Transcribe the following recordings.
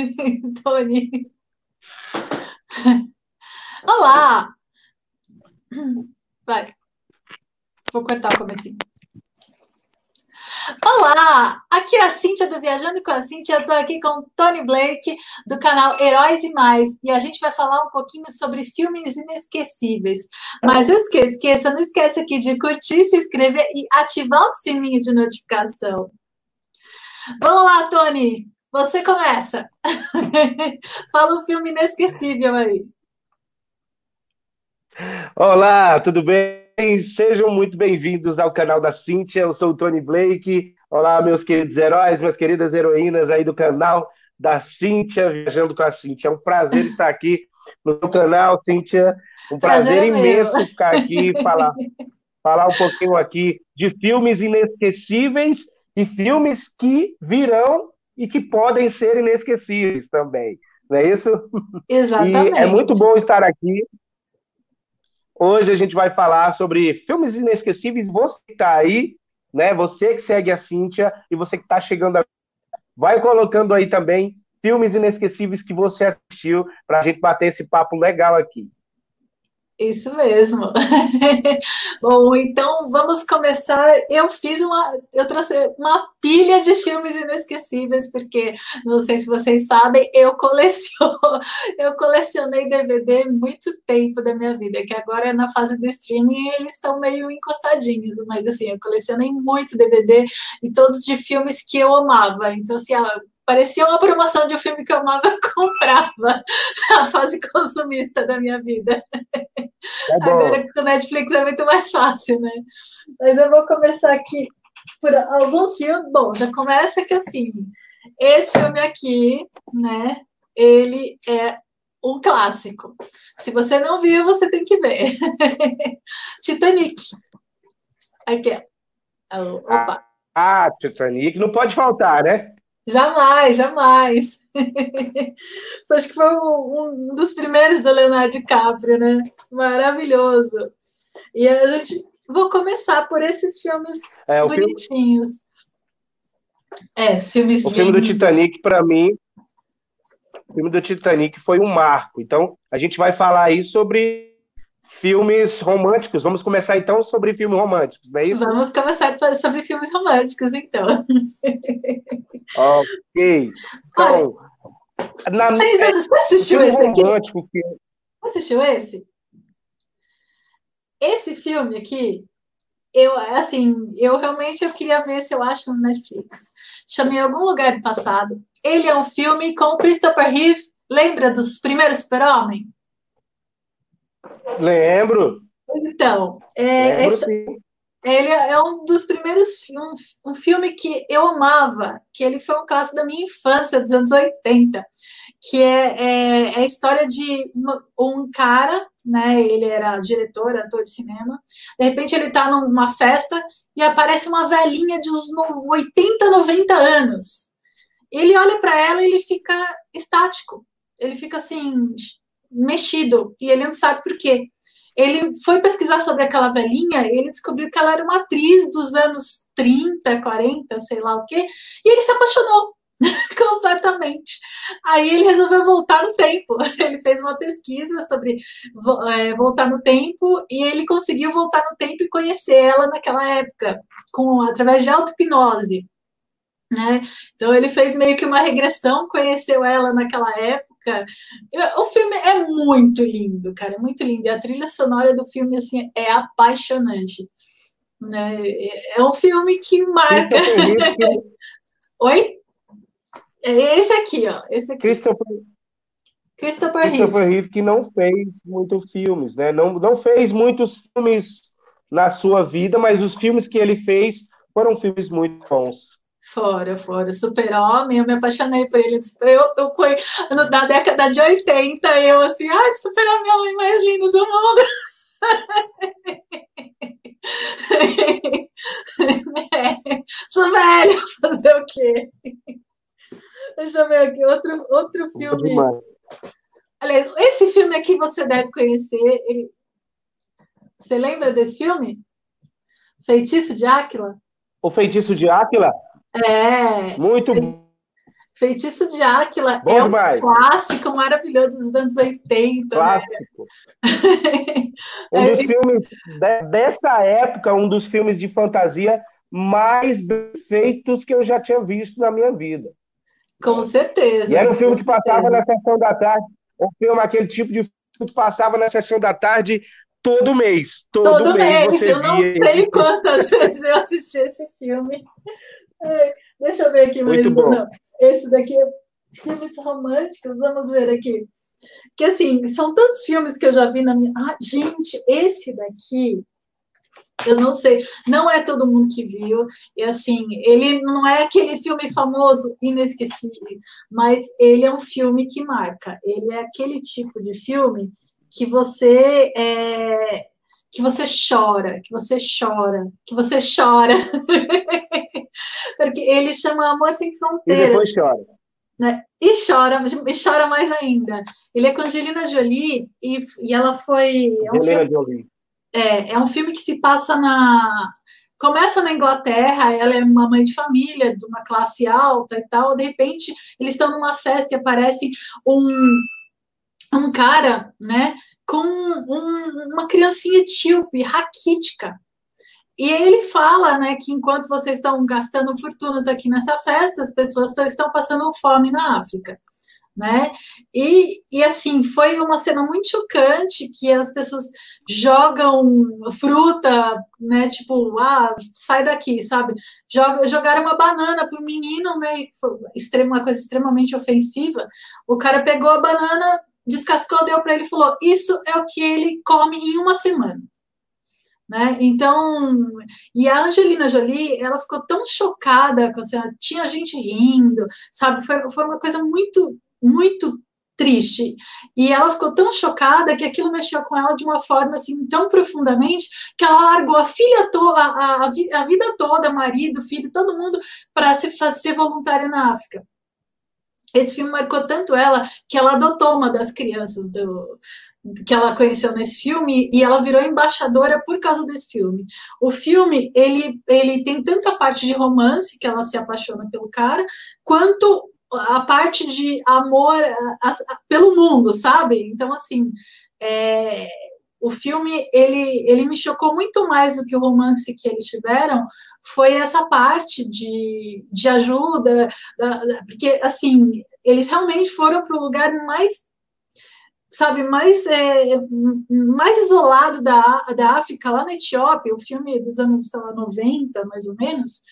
Tony. Olá! Vai. Vou cortar o comentário. Olá! Aqui é a Cíntia do Viajando com a Cíntia. Eu estou aqui com o Tony Blake, do canal Heróis e Mais. E a gente vai falar um pouquinho sobre filmes inesquecíveis. Mas antes que eu esqueça, não esqueça aqui de curtir, se inscrever e ativar o sininho de notificação. Vamos lá, Tony! Você começa. Fala um filme inesquecível aí. Olá, tudo bem? Sejam muito bem-vindos ao canal da Cíntia. Eu sou o Tony Blake. Olá, meus queridos heróis, minhas queridas heroínas aí do canal da Cíntia, Viajando com a Cíntia. É um prazer estar aqui no seu canal, Cíntia. Um prazer, prazer é imenso meu. ficar aqui e falar, falar um pouquinho aqui de filmes inesquecíveis e filmes que virão e que podem ser inesquecíveis também. Não é isso? Exatamente. E é muito bom estar aqui. Hoje a gente vai falar sobre filmes inesquecíveis. Você que está aí, né? Você que segue a Cíntia e você que está chegando a... Vai colocando aí também filmes inesquecíveis que você assistiu para a gente bater esse papo legal aqui. Isso mesmo. Bom, então vamos começar. Eu fiz uma, eu trouxe uma pilha de filmes inesquecíveis, porque não sei se vocês sabem, eu coleciono, eu colecionei DVD muito tempo da minha vida, que agora é na fase do streaming eles estão meio encostadinhos, mas assim, eu colecionei muito DVD e todos de filmes que eu amava. Então, assim, parecia uma promoção de um filme que eu amava, eu comprava a fase consumista da minha vida. É Agora com o Netflix é muito mais fácil, né? Mas eu vou começar aqui por alguns filmes. Bom, já começa que assim, esse filme aqui, né? Ele é um clássico. Se você não viu, você tem que ver. Titanic. Aqui. Opa. Ah, Titanic não pode faltar, né? Jamais, jamais. Acho que foi um, dos primeiros do Leonardo DiCaprio, né? Maravilhoso. E a gente vou começar por esses filmes é, bonitinhos. Filme, é, filmes. O filme do Titanic para mim, o filme do Titanic foi um marco. Então a gente vai falar aí sobre filmes românticos. Vamos começar então sobre filmes românticos, não é isso? Vamos começar sobre filmes românticos, então. ok. Então, Olha, na, você, você assistiu esse aqui? Romântico que... Você assistiu esse? Esse filme aqui, eu assim, eu realmente eu queria ver se eu acho no Netflix. Chamei em algum lugar do passado. Ele é um filme com Christopher Reeve. Lembra dos primeiros Super-Homem? Lembro. Então, é, Lembro, ele é um dos primeiros um, um filme que eu amava, que ele foi um caso da minha infância, dos anos 80, que é, é, é a história de uma, um cara, né? Ele era diretor, ator de cinema. De repente ele está numa festa e aparece uma velhinha de uns 80, 90 anos. Ele olha para ela e ele fica estático. Ele fica assim, mexido e ele não sabe por quê. Ele foi pesquisar sobre aquela velhinha e ele descobriu que ela era uma atriz dos anos 30, 40, sei lá o quê, e ele se apaixonou completamente. Aí ele resolveu voltar no tempo. Ele fez uma pesquisa sobre é, voltar no tempo e ele conseguiu voltar no tempo e conhecer ela naquela época, com através de auto-hipnose. Né? Então ele fez meio que uma regressão, conheceu ela naquela época época. O filme é muito lindo, cara, é muito lindo. E a trilha sonora do filme assim é apaixonante. Né? É um filme que marca. Oi? É esse aqui, ó. Esse aqui. Christopher, Christopher, Christopher Reeve. que não fez muitos filmes, né? Não, não fez muitos filmes na sua vida, mas os filmes que ele fez foram filmes muito bons. Fora, fora. Super-Homem, eu me apaixonei por ele. Eu, eu, eu, na década de 80, eu assim, ai, Super-Homem é o homem mais lindo do mundo. é, sou velho, fazer o quê? Deixa eu ver aqui, outro, outro filme. Aliás, esse filme aqui você deve conhecer. Ele... Você lembra desse filme? Feitiço de Áquila? O Feitiço de Áquila? É. Muito Feitiço de Áquila Bom é demais. um clássico maravilhoso dos anos 80. Né? Clássico. Né? um dos filmes de, dessa época, um dos filmes de fantasia mais bem feitos que eu já tinha visto na minha vida. Com certeza. E era um filme que passava na sessão da tarde, um filme, aquele tipo de filme que passava na sessão da tarde todo mês. Todo, todo mês. mês. eu não sei quantas vezes eu assisti esse filme. Deixa eu ver aqui mais. Não, esse daqui é filmes românticos, vamos ver aqui. Que assim, são tantos filmes que eu já vi na minha. Ah, gente, esse daqui, eu não sei, não é todo mundo que viu, e assim, ele não é aquele filme famoso, inesquecível, mas ele é um filme que marca. Ele é aquele tipo de filme que você é, que você chora, que você chora, que você chora. Porque ele chama Amor Sem Fronteiras. E depois chora. Né? E chora, e chora mais ainda. Ele é com Angelina Jolie e, e ela foi. É um Angelina filme, Jolie. É, é um filme que se passa na. Começa na Inglaterra, ela é uma mãe de família, de uma classe alta e tal. De repente, eles estão numa festa e aparece um, um cara, né, com um, uma criancinha etíope, raquítica. E ele fala, né, que enquanto vocês estão gastando fortunas aqui nessa festa, as pessoas estão passando fome na África, né? E, e assim, foi uma cena muito chocante que as pessoas jogam fruta, né, tipo, ah, sai daqui, sabe? Joga, jogaram uma banana pro menino, né, foi uma coisa extremamente ofensiva. O cara pegou a banana, descascou, deu para ele e falou: Isso é o que ele come em uma semana. Né? Então, e a Angelina Jolie, ela ficou tão chocada com a cena, tinha gente rindo, sabe? Foi, foi uma coisa muito, muito triste. E ela ficou tão chocada que aquilo mexeu com ela de uma forma assim tão profundamente que ela largou a filha toda, a, a vida toda, marido, filho, todo mundo para se fazer voluntária na África. Esse filme marcou tanto ela que ela adotou uma das crianças do, que ela conheceu nesse filme e ela virou embaixadora por causa desse filme. O filme ele, ele tem tanta parte de romance que ela se apaixona pelo cara, quanto a parte de amor a, a, pelo mundo, sabe? Então assim, é, o filme ele, ele me chocou muito mais do que o romance que eles tiveram foi essa parte de, de ajuda porque assim eles realmente foram para o lugar mais sabe mais é, mais isolado da, da África lá na Etiópia o filme dos anos sei lá, 90 mais ou menos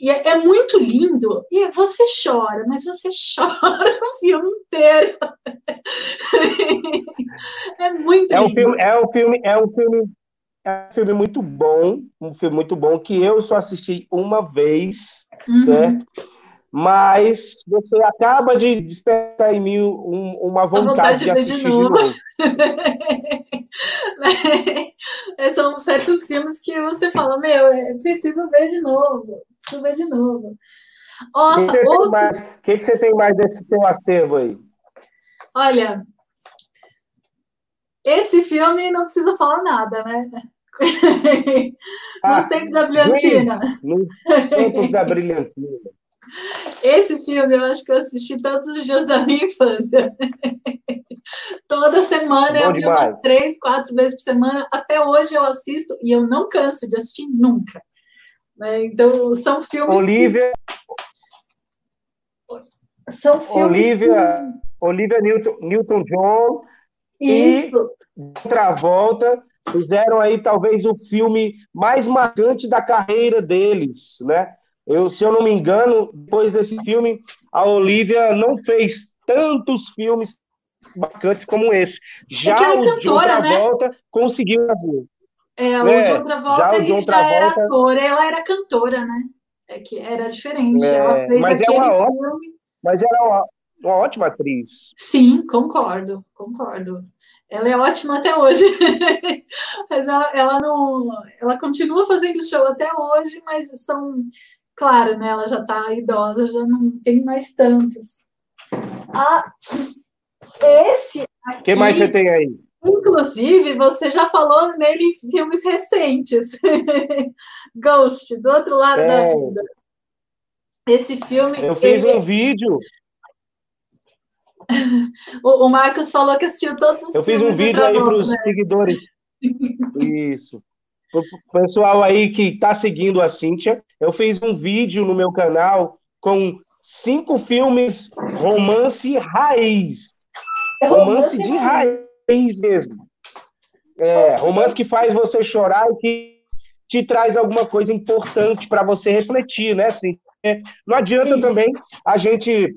e é, é, muito lindo. E você chora, mas você chora o filme inteiro. é muito é lindo. Um filme, é um filme, é um filme, é um filme muito bom, um filme muito bom que eu só assisti uma vez, uhum. certo? Mas você acaba de despertar em mim um, uma vontade, vontade, de assistir de novo. De novo. São certos filmes que você fala, meu, é preciso ver de novo preciso ver de novo. Nossa, o que, outro... que, que você tem mais desse seu acervo aí? Olha, esse filme não precisa falar nada, né? Ah, nos tempos da brilhantina. Nos tempos da brilhantina. Esse filme eu acho que eu assisti todos os dias da minha infância. Toda semana Bom eu vi três, quatro vezes por semana. Até hoje eu assisto e eu não canso de assistir nunca. Né? Então, são filmes. Olivia. Que... São filmes. Olivia, que... Olivia Newton, Newton John. Isso. E Travolta fizeram aí talvez o filme mais marcante da carreira deles, né? Eu, se eu não me engano, depois desse filme, a Olivia não fez tantos filmes marcantes como esse. Já é o cantora, John né? Travolta né? conseguiu fazer. É, o é, John Travolta, já, ele John Travolta... já era ator, ela era cantora, né? É que era diferente. É, ela fez mas aquele é filme. Ótima, mas era uma, uma ótima atriz. Sim, concordo, concordo. Ela é ótima até hoje. mas ela, ela não. Ela continua fazendo show até hoje, mas são. Claro, né? Ela já está idosa, já não tem mais tantos. Ah, esse. O que mais você tem aí? Inclusive, você já falou nele em filmes recentes. Ghost, do outro lado é. da vida. Esse filme. Eu fiz ele... um vídeo. o, o, Marcos falou que assistiu todos os Eu fiz um vídeo aí para os né? seguidores. Isso. O pessoal aí que está seguindo a Cíntia, eu fiz um vídeo no meu canal com cinco filmes romance raiz. É romance de raiz mesmo. É, romance que faz você chorar e que te traz alguma coisa importante para você refletir, né? Assim, não adianta Isso. também a gente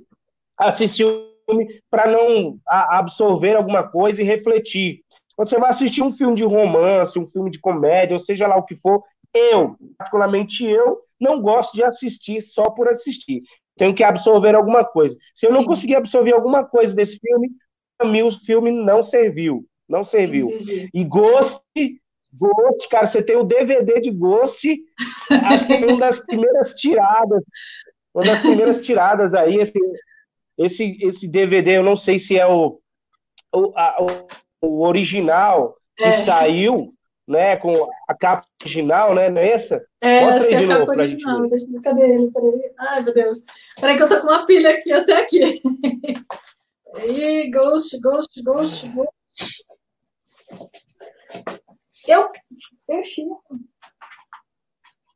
assistir um filme para não absorver alguma coisa e refletir. Você vai assistir um filme de romance, um filme de comédia, ou seja lá o que for, eu, particularmente eu, não gosto de assistir só por assistir. Tenho que absorver alguma coisa. Se eu Sim. não conseguir absorver alguma coisa desse filme, para mim o filme não serviu. Não serviu. Entendi. E Ghost, Ghost, cara, você tem o DVD de Ghost, acho que é uma das primeiras tiradas, uma das primeiras tiradas aí, esse, esse, esse DVD, eu não sei se é o, o, a, o original que é. saiu, né, com a capa original, né, não é essa? É, Bota acho que é a capa original, deixa eu cadê ele, peraí, ai meu Deus, peraí que eu tô com uma pilha aqui, até aqui. Aí, Ghost, Ghost, Ghost, Ghost. Eu, deixa.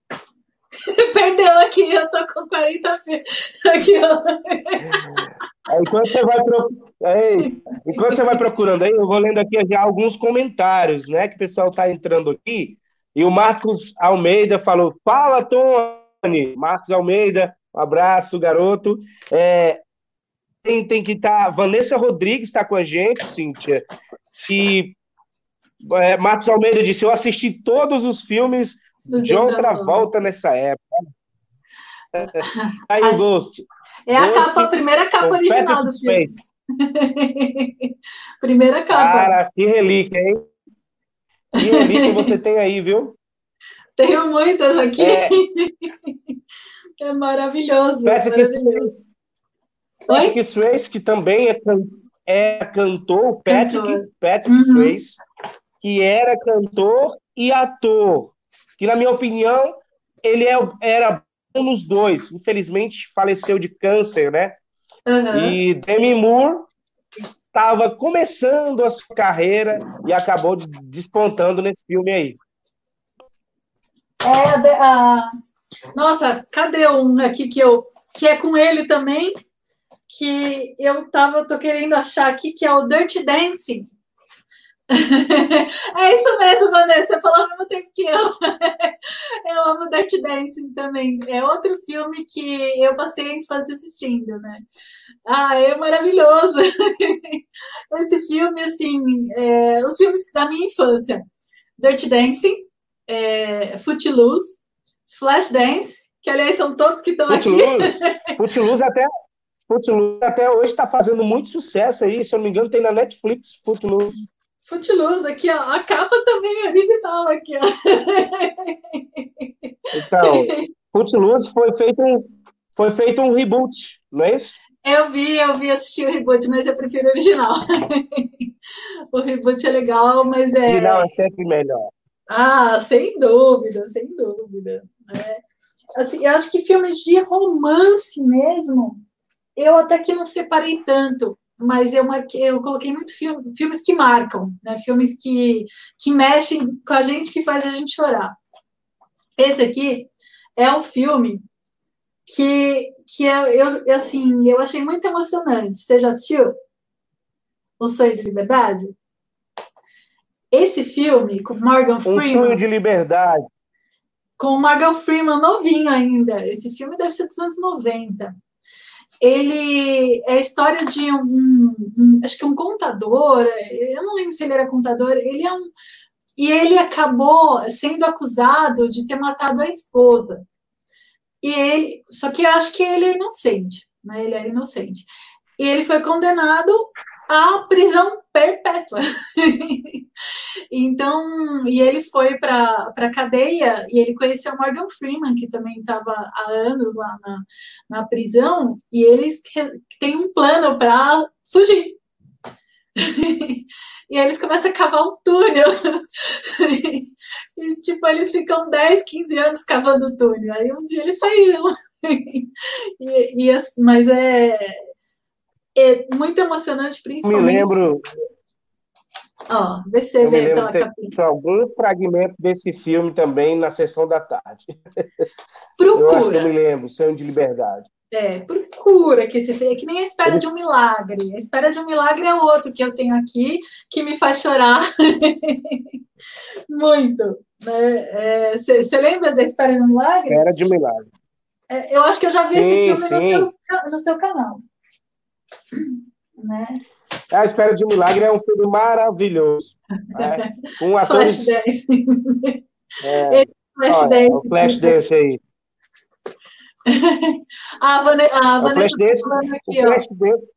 Perdeu aqui, eu tô com 40 aqui, ó. Enquanto você vai enquanto você vai procurando aí, eu vou lendo aqui já alguns comentários, né? Que o pessoal tá entrando aqui. E o Marcos Almeida falou: Fala, Tony! Marcos Almeida, um abraço, garoto. É, tem, tem que estar. Tá, Vanessa Rodrigues está com a gente, Cíntia. E é, Marcos Almeida disse: Eu assisti todos os filmes do John Travolta nessa época. Aí o Ghost. É a Ghost, capa, a primeira capa original do filme. primeira capa. Cara, que relíquia, hein? Que relíquia você tem aí, viu? Tenho muitas aqui. É, é maravilhoso. Patrick maravilhoso. Patrick Swayze, que também é, é cantor, Patrick, cantor. Patrick uhum. Swayze, que era cantor e ator que, na minha opinião, ele é, era bom nos dois. Infelizmente, faleceu de câncer, né? Uhum. E Demi Moore estava começando a sua carreira e acabou despontando nesse filme aí. É, a... Nossa, cadê um aqui que eu que é com ele também? Que eu tava, tô querendo achar aqui, que é o Dirty Dancing. é isso mesmo, Vanessa. Você falou ao mesmo tempo que eu. eu amo Dirty Dancing também. É outro filme que eu passei a infância assistindo, né? Ah, é maravilhoso. Esse filme, assim, é, os filmes da minha infância: Dirty Dancing, é, Footloose, Flashdance, que aliás são todos que estão aqui. Footloose até. Footloose até hoje está fazendo muito sucesso aí, se eu não me engano, tem na Netflix, Footloose. Footloose, aqui, ó. A capa também é original aqui, ó. Então, Footloose foi feito um, foi feito um reboot, não é isso? Eu vi, eu vi assistir o reboot, mas eu prefiro o original. o reboot é legal, mas é. O original é sempre melhor. Ah, sem dúvida, sem dúvida. É. Assim, eu acho que filmes de romance mesmo, eu até que não separei tanto mas eu, marquei, eu coloquei muito filme, filmes que marcam, né? filmes que, que mexem com a gente, que faz a gente chorar. Esse aqui é um filme que, que eu, eu, assim, eu achei muito emocionante. Você já assistiu? O Sonho de Liberdade? Esse filme, com Morgan Freeman... Um Sonho de Liberdade. Com Morgan Freeman novinho ainda. Esse filme deve ser dos anos 90 ele é a história de um, um, acho que um contador, eu não lembro se ele era contador, ele é um e ele acabou sendo acusado de ter matado a esposa. E ele, só que eu acho que ele é inocente, né? Ele é inocente. E ele foi condenado à prisão perpétua. então, e ele foi para a cadeia e ele conheceu Morgan Freeman, que também estava há anos lá na, na prisão, e eles têm um plano para fugir. e eles começam a cavar um túnel. e, tipo, eles ficam 10, 15 anos cavando o túnel. Aí um dia eles saíram. e, e, mas é é muito emocionante, principalmente. Me lembro. Ó, se você eu vê pela capinha. alguns fragmentos desse filme também na sessão da tarde. Procura. Eu acho que eu me lembro, Sonho de Liberdade. É, procura que esse filme. É que nem a espera Eles... de um milagre. A espera de um milagre é outro que eu tenho aqui, que me faz chorar muito. Você né? é, lembra da espera de um milagre? Espera de um milagre. É, eu acho que eu já vi sim, esse filme no seu, no seu canal. Né? A Espera de um Milagre é um filme maravilhoso. Né? Um. Flash Dance. É. Flash Olha, Dance. O Flash Dance aí. a, a Vanessa tá falando aqui, o Flash Dance.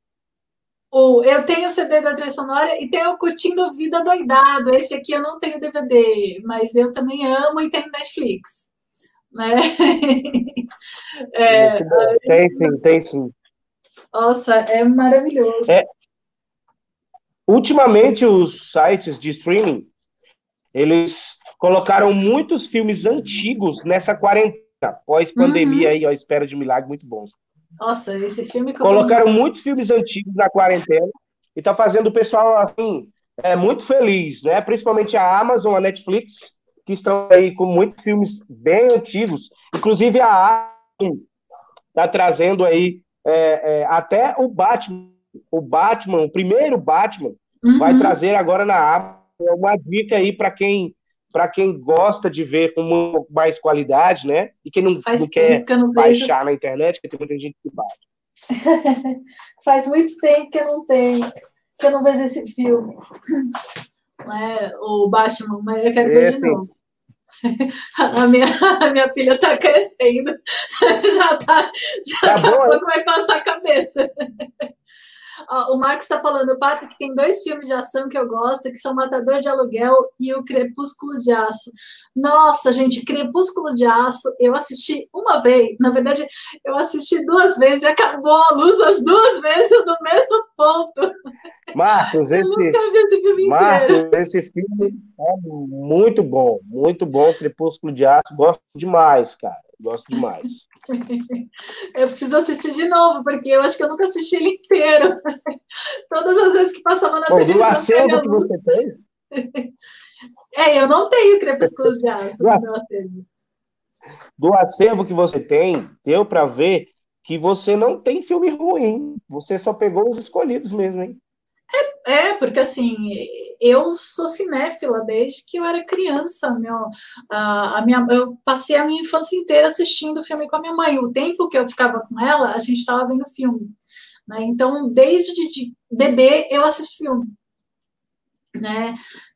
O, eu tenho o CD da trilha sonora e tenho Curtindo Vida Doidado. Esse aqui eu não tenho DVD, mas eu também amo e tenho Netflix. Né? É, tem sim, tem sim. Nossa, é maravilhoso. É, ultimamente, os sites de streaming, eles colocaram muitos filmes antigos nessa quarentena, pós-pandemia uhum. aí, ó, Espera de Milagre, muito bom. Nossa, esse filme... Colocaram eu... muitos filmes antigos na quarentena e tá fazendo o pessoal, assim, é, muito feliz, né? Principalmente a Amazon, a Netflix, que estão aí com muitos filmes bem antigos. Inclusive a Amazon tá trazendo aí é, é, até o Batman, o Batman, o primeiro Batman, uhum. vai trazer agora na Amazon uma dica aí para quem para quem gosta de ver com mais qualidade, né? E quem não, não quer que não baixar vejo... na internet, porque tem muita gente que baixa. Faz muito tempo que eu não tenho, que eu não vejo esse filme. É, o Batman, mas eu quero ver de novo. A minha, a minha filha está crescendo, já tá, já tá daqui a pouco vai passar a cabeça. Ó, o Marcos está falando, Pato, que tem dois filmes de ação que eu gosto, que são Matador de Aluguel e O Crepúsculo de Aço. Nossa, gente, Crepúsculo de Aço, eu assisti uma vez, na verdade, eu assisti duas vezes e acabou a luz as duas vezes no mesmo ponto. Marcos, esse, eu nunca vi esse filme Marcos, inteiro. esse filme é muito bom, muito bom, Crepúsculo de Aço, gosto demais, cara, gosto demais. Eu preciso assistir de novo, porque eu acho que eu nunca assisti ele inteiro. Todas as vezes que passava na Bom, televisão. Do acervo que você tem? É, eu não tenho Crepúsculo de Aço meu acervo. Do acervo que você tem, deu para ver que você não tem filme ruim. Você só pegou os escolhidos mesmo, hein? É, é, porque assim, eu sou cinéfila desde que eu era criança. Meu, a, a, minha, eu passei a minha infância inteira assistindo filme com a minha mãe. O tempo que eu ficava com ela, a gente estava vendo filme. Né? Então, desde de bebê, eu assisto filme. Né?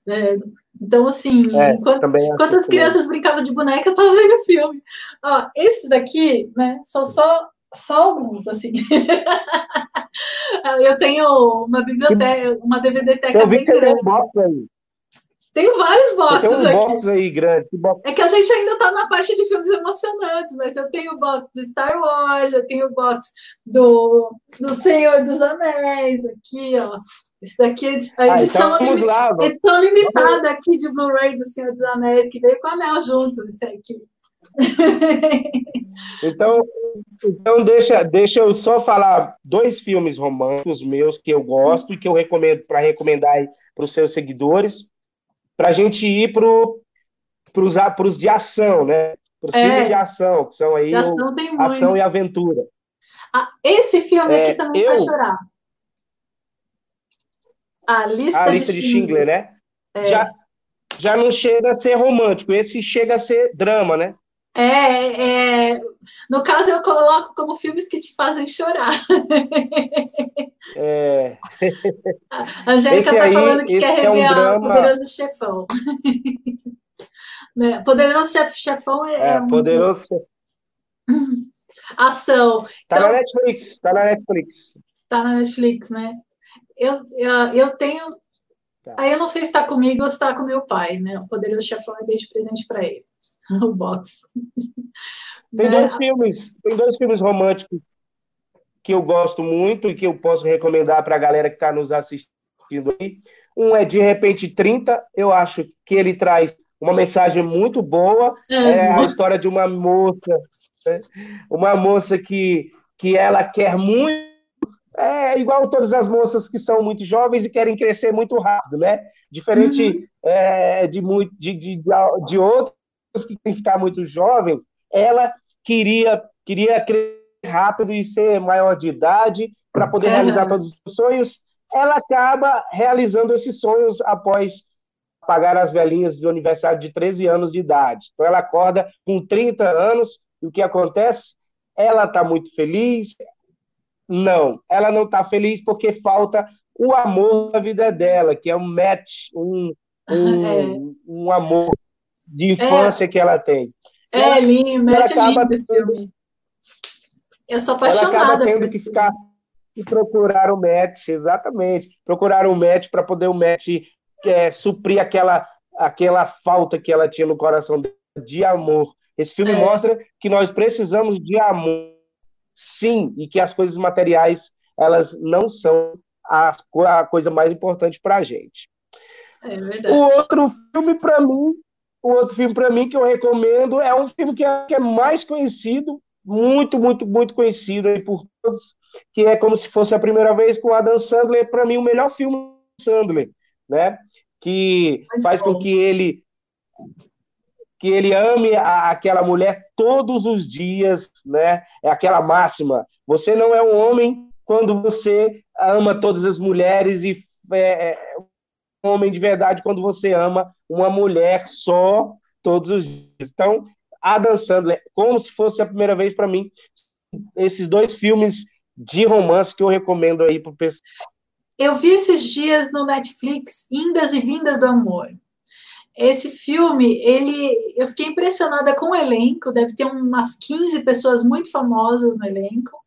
É, então, assim, é, enquanto, enquanto as crianças brincavam de boneca, eu estava vendo filme. Ó, esses daqui, né, são só, só alguns, assim. eu tenho uma biblioteca, uma DVD-teca bem grande. Box aí. Tenho vários boxes um aqui. box aí grande. Box... É que a gente ainda está na parte de filmes emocionantes, mas eu tenho o box do Star Wars, eu tenho o box do, do Senhor dos Anéis aqui, ó. Isso daqui é a edição, ah, então lá, edição limitada aqui de Blu-ray do Senhor dos Anéis, que veio com o anel junto, isso aqui. Então, então deixa, deixa eu só falar dois filmes românticos meus que eu gosto e que eu recomendo para recomendar para os seus seguidores, para a gente ir para os de ação, né? Para os é, filmes de ação, que são aí ação, o, ação e aventura. Ah, esse filme é, aqui também eu, vai chorar. A lista, a lista de, de Schindler, né? É. Já, já não chega a ser romântico, esse chega a ser drama, né? É, é, no caso, eu coloco como filmes que te fazem chorar. É. A Angélica está falando que quer rever é um o Poderoso Chefão. né? Poderoso Chefão é. É, um... Poderoso Ação. Tá então, na Netflix, tá na Netflix. Tá na Netflix, né? Eu, eu, eu tenho. Tá. Aí eu não sei se está comigo ou se está com meu pai, né? O Poderoso Chefão é desde presente para ele. o box. Tem dois né? filmes, tem dois filmes românticos que eu gosto muito e que eu posso recomendar para a galera que está nos assistindo aí. Um é De Repente 30, eu acho que ele traz uma mensagem muito boa. É, é a história de uma moça, né? uma moça que, que ela quer muito é igual todas as moças que são muito jovens e querem crescer muito rápido, né? Diferente uhum. é, de, de, de, de outras que querem ficar muito jovem, ela queria, queria crescer rápido e ser maior de idade para poder é. realizar todos os sonhos. Ela acaba realizando esses sonhos após pagar as velhinhas do aniversário de 13 anos de idade. Então ela acorda com 30 anos e o que acontece? Ela está muito feliz, não, ela não está feliz porque falta o amor da vida dela, que é um match, um, um, é. um amor de infância é. que ela tem. É, ela, lindo, match é lindo esse filme. Eu sou apaixonada. Ela acaba tendo que ficar e procurar um match, exatamente. Procurar um match para poder o um match é, suprir aquela, aquela falta que ela tinha no coração de amor. Esse filme é. mostra que nós precisamos de amor sim, e que as coisas materiais elas não são a, a coisa mais importante para a gente. É verdade. O outro filme para mim, o outro filme para mim que eu recomendo é um filme que é, que é mais conhecido, muito, muito, muito conhecido aí por todos, que é como se fosse a primeira vez com Adam Sandler, para mim o melhor filme do Sandler, né? Que faz com que ele que ele ame a, aquela mulher todos os dias, né? É aquela máxima. Você não é um homem quando você ama todas as mulheres e é, é homem de verdade quando você ama uma mulher só todos os dias. Então, Adam Sandler, como se fosse a primeira vez para mim, esses dois filmes de romance que eu recomendo aí para o pessoal. Eu vi esses dias no Netflix Indas e Vindas do Amor esse filme, ele, eu fiquei impressionada com o elenco, deve ter umas 15 pessoas muito famosas no elenco,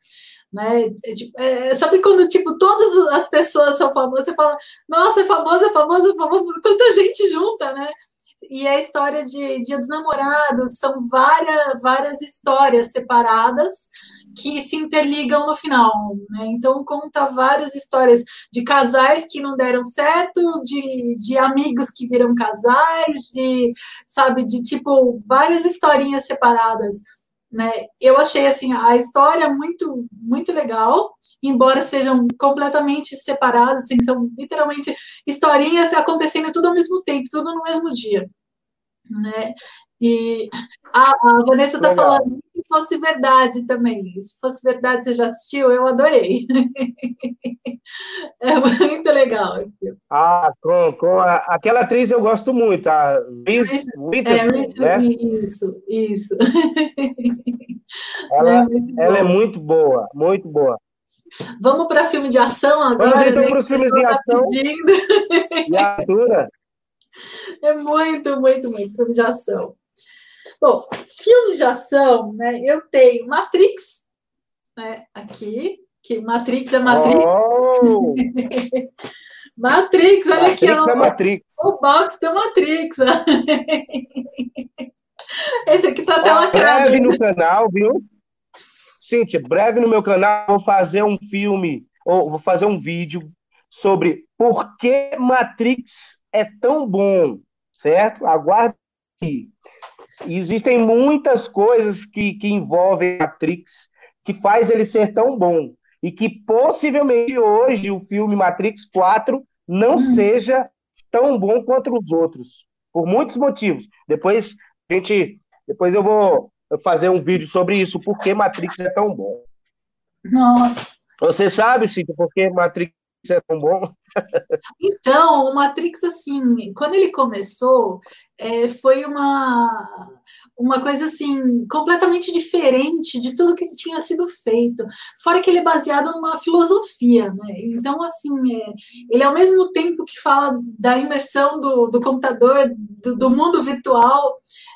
né? É, tipo, é, sabe quando, tipo, todas as pessoas são famosas, você fala, nossa, é famosa, é famosa, é famosa, quanta gente junta, né? E a história de Dia dos Namorados, são várias, várias histórias separadas, que se interligam no final, né? Então conta várias histórias de casais que não deram certo, de, de amigos que viram casais, de sabe, de tipo várias historinhas separadas, né? Eu achei assim a história muito muito legal, embora sejam completamente separadas, assim, são literalmente historinhas acontecendo tudo ao mesmo tempo, tudo no mesmo dia, né? E a, a Vanessa está falando, fosse verdade também. Se fosse verdade, você já assistiu? Eu adorei. é muito legal. Ah, com, com a, aquela atriz eu gosto muito, a Reese Witherspoon, é, né? Isso, isso. Ela, é, muito ela é muito boa, muito boa. Vamos para filme de ação agora. Vamos então né? para os filmes de tá ação. E a altura. É muito, muito, muito filme de ação. Bom, filmes de ação, né? Eu tenho Matrix, né? Aqui, que Matrix é Matrix. Oh! Matrix, olha Matrix aqui, ó. É Matrix. O box da Matrix. Esse aqui tá até lacrado. Breve no canal, viu? Cíntia, breve no meu canal vou fazer um filme, ou vou fazer um vídeo sobre por que Matrix é tão bom, certo? Aguarde existem muitas coisas que, que envolvem Matrix que faz ele ser tão bom e que possivelmente hoje o filme Matrix 4 não hum. seja tão bom quanto os outros, por muitos motivos. Depois a gente, depois eu vou fazer um vídeo sobre isso, por que Matrix é tão bom. Nossa. Você sabe, Cíntia, por que Matrix é tão bom? Então, o Matrix, assim, quando ele começou, é, foi uma, uma coisa, assim, completamente diferente de tudo que tinha sido feito. Fora que ele é baseado numa filosofia, né? Então, assim, é, ele ao mesmo tempo que fala da imersão do, do computador, do, do mundo virtual,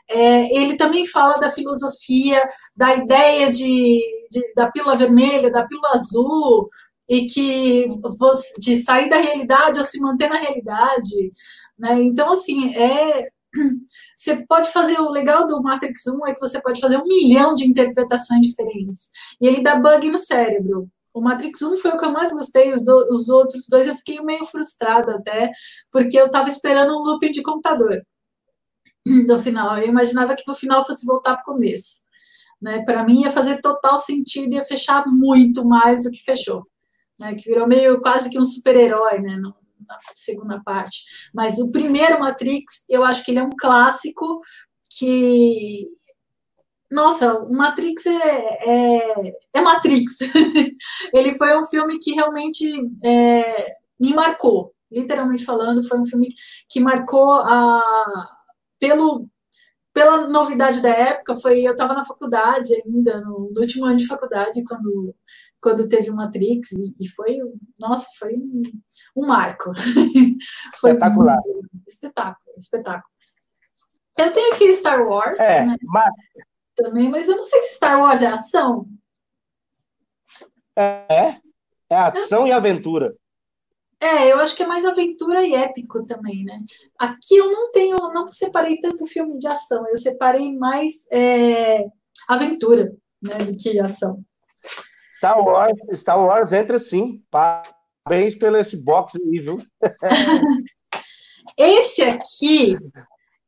é, ele também fala da filosofia, da ideia de, de da pílula vermelha, da pílula azul, e que de sair da realidade ou se manter na realidade, né? Então, assim, é você pode fazer o legal do Matrix 1 é que você pode fazer um milhão de interpretações diferentes e ele dá bug no cérebro. O Matrix 1 foi o que eu mais gostei, os, do, os outros dois eu fiquei meio frustrada até, porque eu estava esperando um loop de computador do final. Eu imaginava que no final fosse voltar para o começo. Né? Para mim ia fazer total sentido, ia fechar muito mais do que fechou né, que virou meio quase que um super-herói, né, na segunda parte. Mas o primeiro Matrix, eu acho que ele é um clássico que nossa, o Matrix é, é, é Matrix. ele foi um filme que realmente é, me marcou, literalmente falando, foi um filme que marcou a, pelo, pela novidade da época, foi eu estava na faculdade ainda, no, no, último ano de faculdade, quando, quando teve o Matrix, e, e foi, nossa, foi um, um marco. foi Espetacular. espetáculo, espetáculo. Eu tenho aqui Star Wars, é, né? mas... também, mas eu não sei se Star Wars é ação. É, é ação e aventura. É, eu acho que é mais aventura e épico também, né? Aqui eu não tenho, não separei tanto filme de ação, eu separei mais é, aventura, né, do que ação. Star Wars, Star Wars entra sim. Parabéns pelo esse box aí, viu? esse aqui,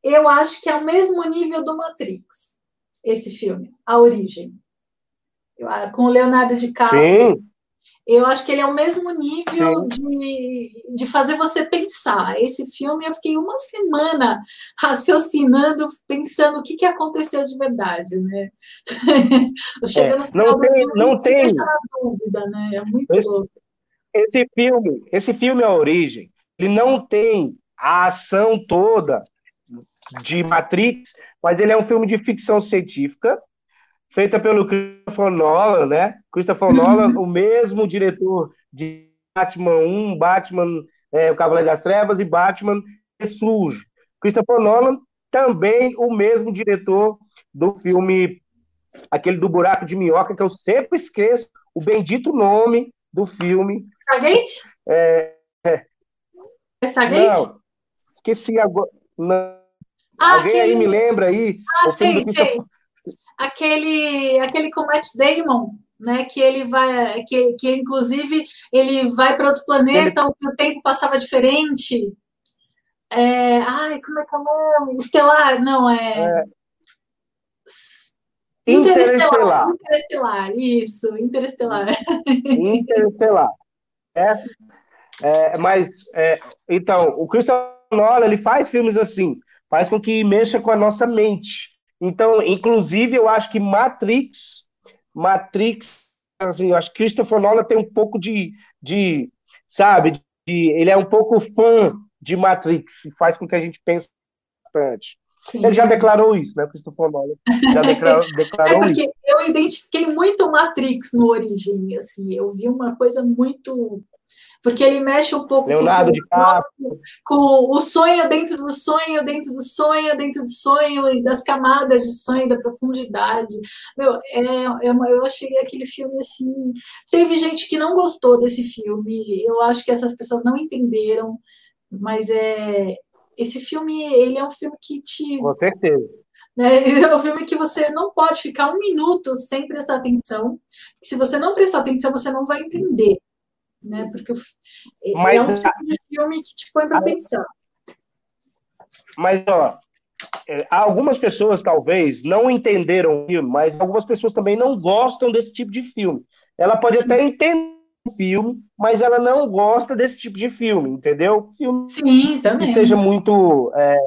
eu acho que é o mesmo nível do Matrix, esse filme, A Origem. Com o Leonardo DiCaprio. Sim eu acho que ele é o mesmo nível de, de fazer você pensar. Esse filme eu fiquei uma semana raciocinando, pensando o que, que aconteceu de verdade, né? Chegando é, no final não tem, filme, não tem dúvida, né? É muito esse, louco. Esse filme, esse filme A Origem, ele não tem a ação toda de Matrix, mas ele é um filme de ficção científica feita pelo Christopher Nolan, né? Christopher Nolan, o mesmo diretor de Batman 1, Batman, é, o Cavaleiro das Trevas e Batman Ressurge. Christopher Nolan também o mesmo diretor do filme, aquele do Buraco de Minhoca, que eu sempre esqueço o bendito nome do filme. Stargate? É, é. é Stargate? Não, esqueci agora. Não. Ah, Alguém aquele... aí me lembra aí? Ah, sei, sei aquele, aquele com Matt Damon, né? Que ele vai, que, que inclusive ele vai para outro planeta ele... onde o tempo passava diferente. É, ai, como é que é o nome? Estelar, não, é. é... Interestelar. Interestelar, isso, Interestelar. Interestelar. É, é, mas, é, então, o Christopher Nolan, ele faz filmes assim, faz com que mexa com a nossa mente. Então, inclusive, eu acho que Matrix, Matrix, assim, eu acho que Christopher Nolan tem um pouco de, de sabe, de, ele é um pouco fã de Matrix, e faz com que a gente pense bastante. Sim. Ele já declarou isso, né, Christopher Nolan? Já declarou, declarou é porque isso. eu identifiquei muito Matrix no Origem, assim, eu vi uma coisa muito porque ele mexe um pouco Leonardo com, com o sonho dentro do sonho, dentro do sonho, dentro do sonho, e das camadas de sonho, da profundidade. Meu, é, é uma, eu achei aquele filme assim. Teve gente que não gostou desse filme, eu acho que essas pessoas não entenderam, mas é. Esse filme, ele é um filme que te. Com certeza. Né? É um filme que você não pode ficar um minuto sem prestar atenção. Se você não prestar atenção, você não vai entender né? Porque é, mas, é um tipo de filme que te põe para pensar. Mas, ó, é, algumas pessoas talvez não entenderam o filme, mas algumas pessoas também não gostam desse tipo de filme. Ela pode Sim. até entender o filme, mas ela não gosta desse tipo de filme, entendeu? Filme Sim, também. Que seja muito. É,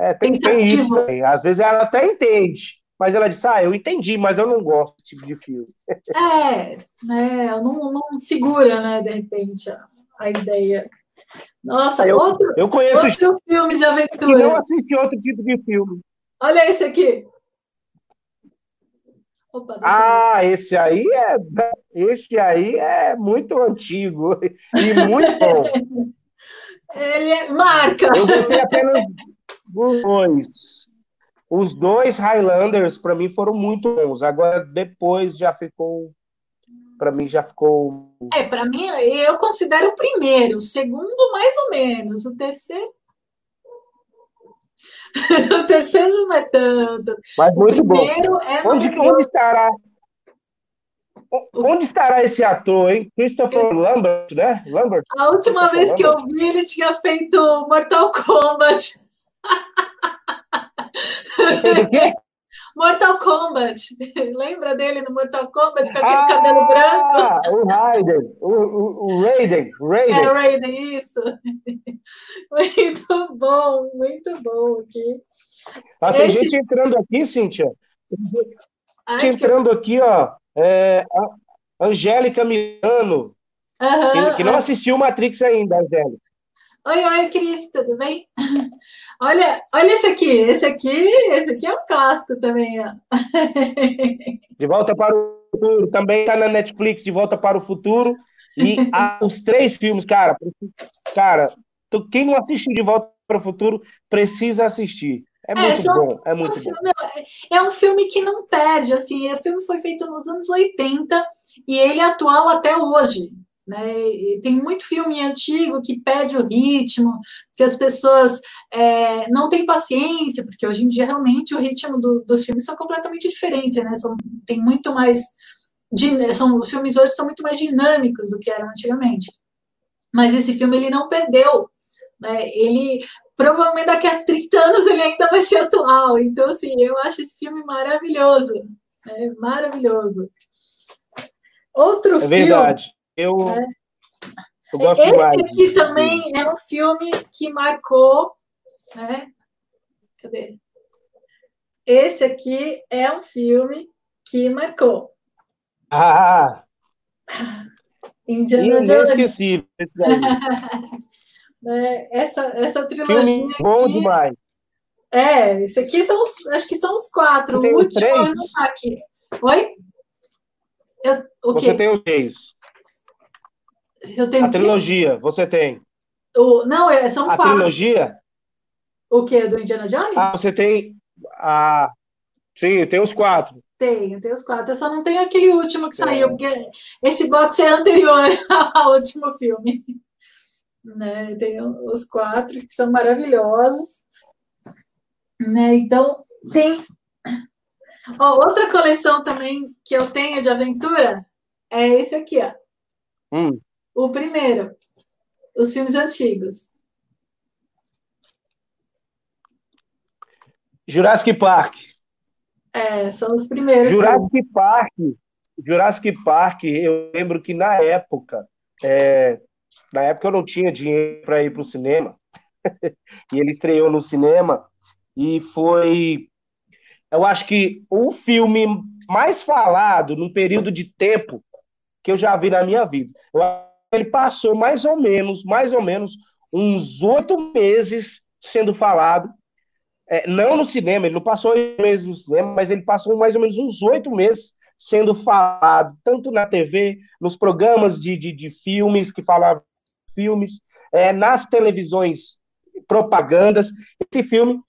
é, tem, tem isso também. Às vezes ela até entende, mas ela disse: Ah, eu entendi, mas eu não gosto desse tipo de filme. É, né? Não, não segura, né, de repente, a, a ideia. Nossa, eu, outro, eu conheço outro filme de aventura. E não assisti outro tipo de filme. Olha esse aqui. Opa, ah, esse aí é esse aí é muito antigo e muito bom. Ele é marca. Eu gostei apenas dos dois. Os dois Highlanders, para mim, foram muito bons. Agora, depois já ficou. Para mim, já ficou. É, para mim, eu considero o primeiro. O segundo, mais ou menos. O terceiro. o terceiro não é tanto. Mas muito bom. É onde, onde estará? Onde estará esse ator, hein? Christopher esse... Lambert, né? Lambert. A última vez Lambert. que eu vi, ele tinha feito Mortal Kombat. Quê? Mortal Kombat. Lembra dele no Mortal Kombat com aquele ah, cabelo branco? O Raiden, o, o, o Raiden, Raiden. É, Raiden, isso. Muito bom, muito bom aqui. Ah, tem Esse... gente entrando aqui, Cíntia. Ai, gente entrando que... aqui, ó. É, Angélica Milano, uhum, que, que não assistiu Matrix ainda, Angélica. Oi, oi, Cris, tudo bem? Olha, olha esse aqui, esse aqui, esse aqui é um clássico também, ó. De Volta para o Futuro, também está na Netflix, De Volta para o Futuro. E os três filmes, cara, cara, tu, quem não assistiu De Volta para o Futuro precisa assistir. É, é muito bom, é muito bom. é um filme que não perde, assim, o filme foi feito nos anos 80 e ele é atual até hoje. Né? Tem muito filme antigo que pede o ritmo, que as pessoas é, não têm paciência, porque hoje em dia realmente o ritmo do, dos filmes são completamente diferentes, né? São, tem muito mais. São, os filmes hoje são muito mais dinâmicos do que eram antigamente. Mas esse filme ele não perdeu. Né? Ele provavelmente daqui a 30 anos ele ainda vai ser atual. Então, assim, eu acho esse filme maravilhoso. É maravilhoso. Outro é filme. Verdade. Eu, é. eu gosto Esse mais aqui também é um filme que marcou, né? Cadê? Esse aqui é um filme que marcou. Ah! Indiana Jones. Inesquecível esse daí. né? essa, essa trilogia. Filme bom aqui, demais. É, esse aqui são os, acho que são os quatro. o último três? não tá aqui. Oi? Eu, o Você quê? tem os três. Eu tenho a trilogia, você tem. O, não, é, são a quatro. A trilogia? O que? Do Indiana Jones? Ah, você tem. A... Sim, tem os quatro. Tenho, tem os quatro. Eu só não tenho aquele último que é. saiu, porque esse box é anterior ao último filme. Né? Tem os quatro que são maravilhosos. Né? Então, tem. outra coleção também que eu tenho de aventura é esse aqui, ó. Hum. O primeiro, os filmes antigos. Jurassic Park. É, são os primeiros. Jurassic filmes. Park. Jurassic Park, eu lembro que na época, é, na época eu não tinha dinheiro para ir para o cinema, e ele estreou no cinema, e foi, eu acho que o filme mais falado num período de tempo que eu já vi na minha vida. Eu ele passou mais ou menos, mais ou menos, uns oito meses sendo falado. É, não no cinema, ele não passou oito meses no cinema, mas ele passou mais ou menos uns oito meses sendo falado, tanto na TV, nos programas de, de, de filmes que falavam filmes, é, nas televisões, propagandas. Esse filme,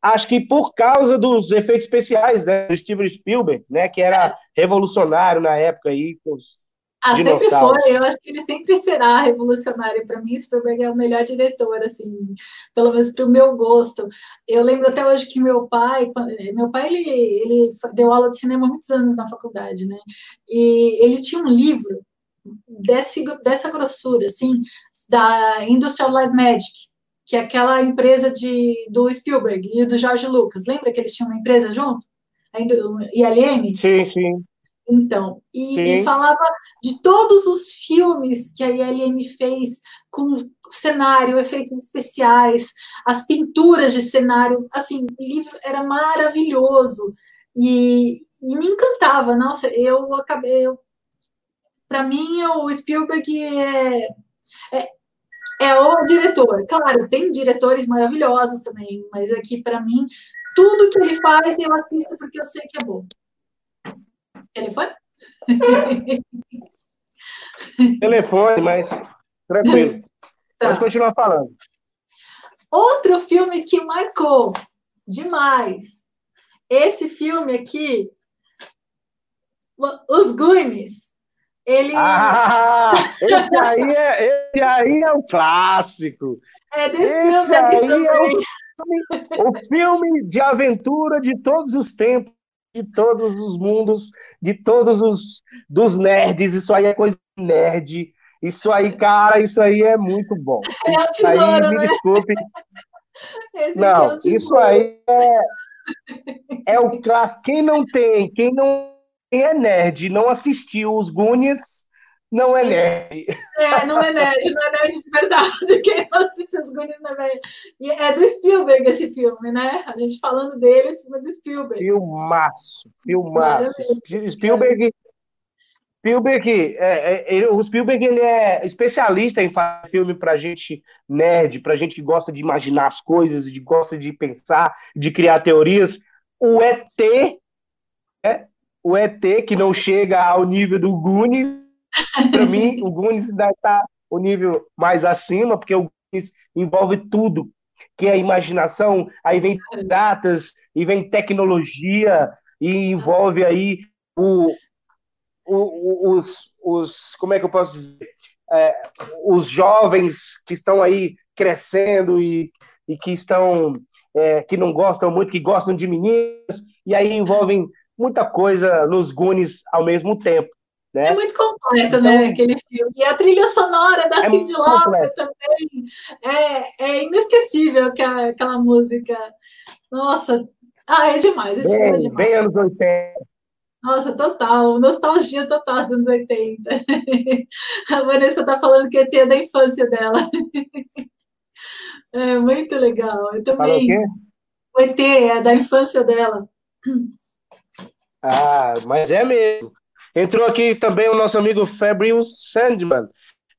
acho que por causa dos efeitos especiais né, do Steven Spielberg, né, que era revolucionário na época aí, com os ah, sempre foi. Eu acho que ele sempre será revolucionário para mim. Spielberg é o melhor diretor, assim, pelo menos para o meu gosto. Eu lembro até hoje que meu pai, meu pai ele, ele deu aula de cinema há muitos anos na faculdade, né? E ele tinha um livro desse, dessa grossura, assim, da Industrial Light Magic, que é aquela empresa de, do Spielberg e do George Lucas. Lembra que eles tinham uma empresa junto? ILM? Sim, sim. Então, e, e, falava de todos os filmes que a ILM fez com cenário, efeitos especiais, as pinturas de cenário, assim, o livro era maravilhoso e, e me encantava. Nossa, eu acabei, para mim o Spielberg é, é, é o diretor. Claro, tem diretores maravilhosos também, mas aqui para mim tudo que ele faz eu assisto porque eu sei que é bom. Telefone? Telefone, mas tranquilo. Tá. Pode continuar falando. Outro filme que marcou demais. Esse filme aqui, Os Goonies. Ele. Ah, esse aí é, esse aí é um clássico. É desse esse filme aí também. É o, o filme de aventura de todos os tempos de todos os mundos, de todos os dos nerds. Isso aí é coisa nerd. Isso aí, cara, isso aí é muito bom. É o tesouro, aí, me né? desculpe. Esse Não, é isso aí é é o clássico. Quem não tem, quem não é nerd não assistiu os Goonies, não é nerd. É, não é nerd, não é nerd de verdade. Quem não assistiu os Goonies não é nerd. E é do Spielberg esse filme, né? A gente falando dele, esse filme é do Spielberg. Filmaço, filmaço. Spielberg Spielberg, é, é, ele, o Spielberg ele é especialista em fazer filme para gente nerd, para gente que gosta de imaginar as coisas, de gosta de pensar, de criar teorias. O ET, é, o ET que não chega ao nível do Goonies, para mim o ainda está o nível mais acima, porque o Goonies envolve tudo, que é a imaginação, aí vem datas, e vem tecnologia, e envolve aí o, os, os, como é que eu posso dizer, é, os jovens que estão aí crescendo e, e que estão, é, que não gostam muito, que gostam de meninas, e aí envolvem muita coisa nos Goonies ao mesmo tempo. Né? É muito completo, então, né, aquele filme. E a trilha sonora da é Cindy Lauper também é, é inesquecível aquela, aquela música. Nossa, ah, é demais. Esse bem, filme é demais. Bem anos 80. Nossa, total, nostalgia total dos anos 80. A Vanessa tá falando que é ter da infância dela. É muito legal. Eu também. O ET é da infância dela. Ah, mas é mesmo. Entrou aqui também o nosso amigo Fabriel Sandman.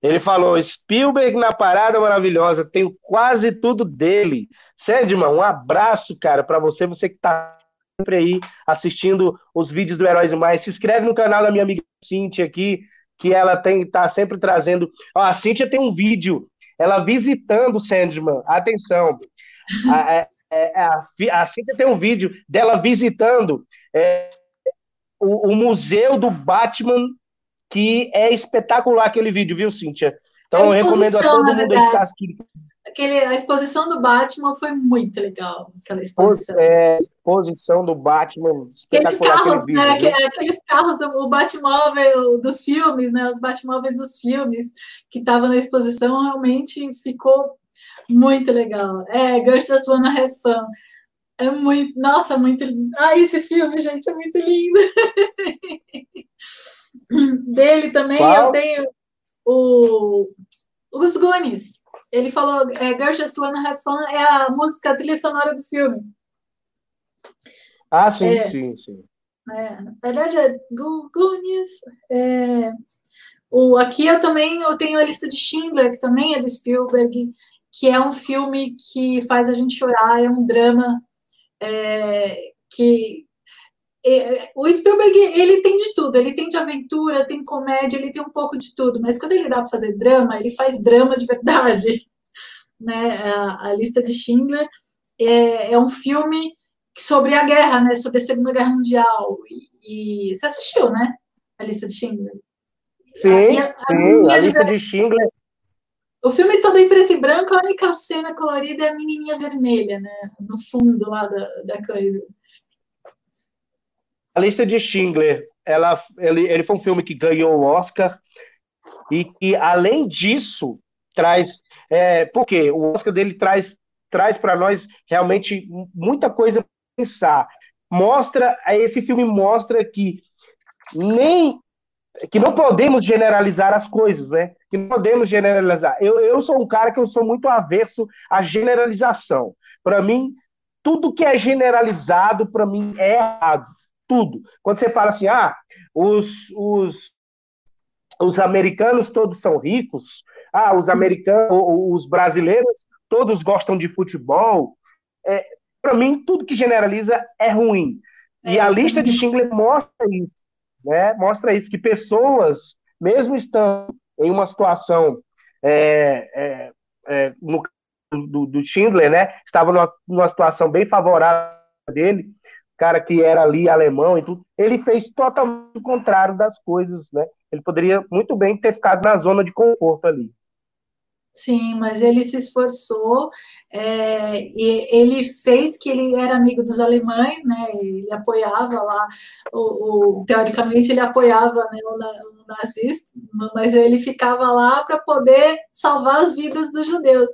Ele falou: Spielberg na parada maravilhosa, tenho quase tudo dele. Sandman, um abraço, cara, para você, você que tá sempre aí assistindo os vídeos do Heróis e Mais. Se inscreve no canal da minha amiga Cintia aqui, que ela tem tá sempre trazendo. Ó, a Cintia tem um vídeo, ela visitando o Sandman. Atenção. A, é, é, a, a Cintia tem um vídeo dela visitando é, o, o museu do Batman, que é espetacular aquele vídeo, viu, Cíntia? Então, eu recomendo a todo mundo que está assistindo aquele, a exposição do Batman foi muito legal, aquela exposição. É, exposição do Batman, aqueles carros, vídeo, né, né? Aqueles carros do o Batmóvel dos filmes, né? Os Batmóveis dos filmes que estavam na exposição realmente ficou muito legal. É, Girls Just Wanna Have Fun. É muito, nossa, muito Ah, esse filme, gente, é muito lindo. Dele também Qual? eu tenho o os Goonies. Ele falou, é, Girls Just Wanna Have Fun é a música, a trilha sonora do filme. Ah, sim, é, sim, sim. É, na verdade é Goonies. É, o, aqui eu também eu tenho a lista de Schindler, que também é do Spielberg, que é um filme que faz a gente chorar, é um drama é, que é, o Spielberg, ele tem de tudo, ele tem de aventura, tem comédia, ele tem um pouco de tudo, mas quando ele dá para fazer drama, ele faz drama de verdade. Né? A, a lista de Schindler é, é, um filme sobre a guerra, né? sobre a Segunda Guerra Mundial. E, e você assistiu, né? A lista de Schindler. Sim, a, a, sim, a lista de, de Schindler. O filme todo em preto e branco, a única cena colorida é a menininha vermelha, né? No fundo lá da, da coisa. A lista de Schindler, ela, ele, ele foi um filme que ganhou o Oscar e que, além disso, traz. É, porque o Oscar dele traz, traz para nós realmente muita coisa para pensar. Mostra, esse filme mostra que nem que não podemos generalizar as coisas, né? Que não podemos generalizar. Eu, eu sou um cara que eu sou muito averso à generalização. Para mim, tudo que é generalizado para mim é errado tudo. Quando você fala assim, ah, os, os, os americanos todos são ricos, ah, os americanos, os brasileiros todos gostam de futebol, é, para mim, tudo que generaliza é ruim. E a lista de Schindler mostra isso, né? Mostra isso, que pessoas, mesmo estando em uma situação é, é, é, no do, do Schindler, né? Estava numa, numa situação bem favorável dele, cara que era ali alemão e tudo, ele fez totalmente o contrário das coisas, né? Ele poderia muito bem ter ficado na zona de conforto ali. Sim, mas ele se esforçou é, e ele fez que ele era amigo dos alemães, né? Ele apoiava lá, o, o teoricamente ele apoiava né, o, o nazista, mas ele ficava lá para poder salvar as vidas dos judeus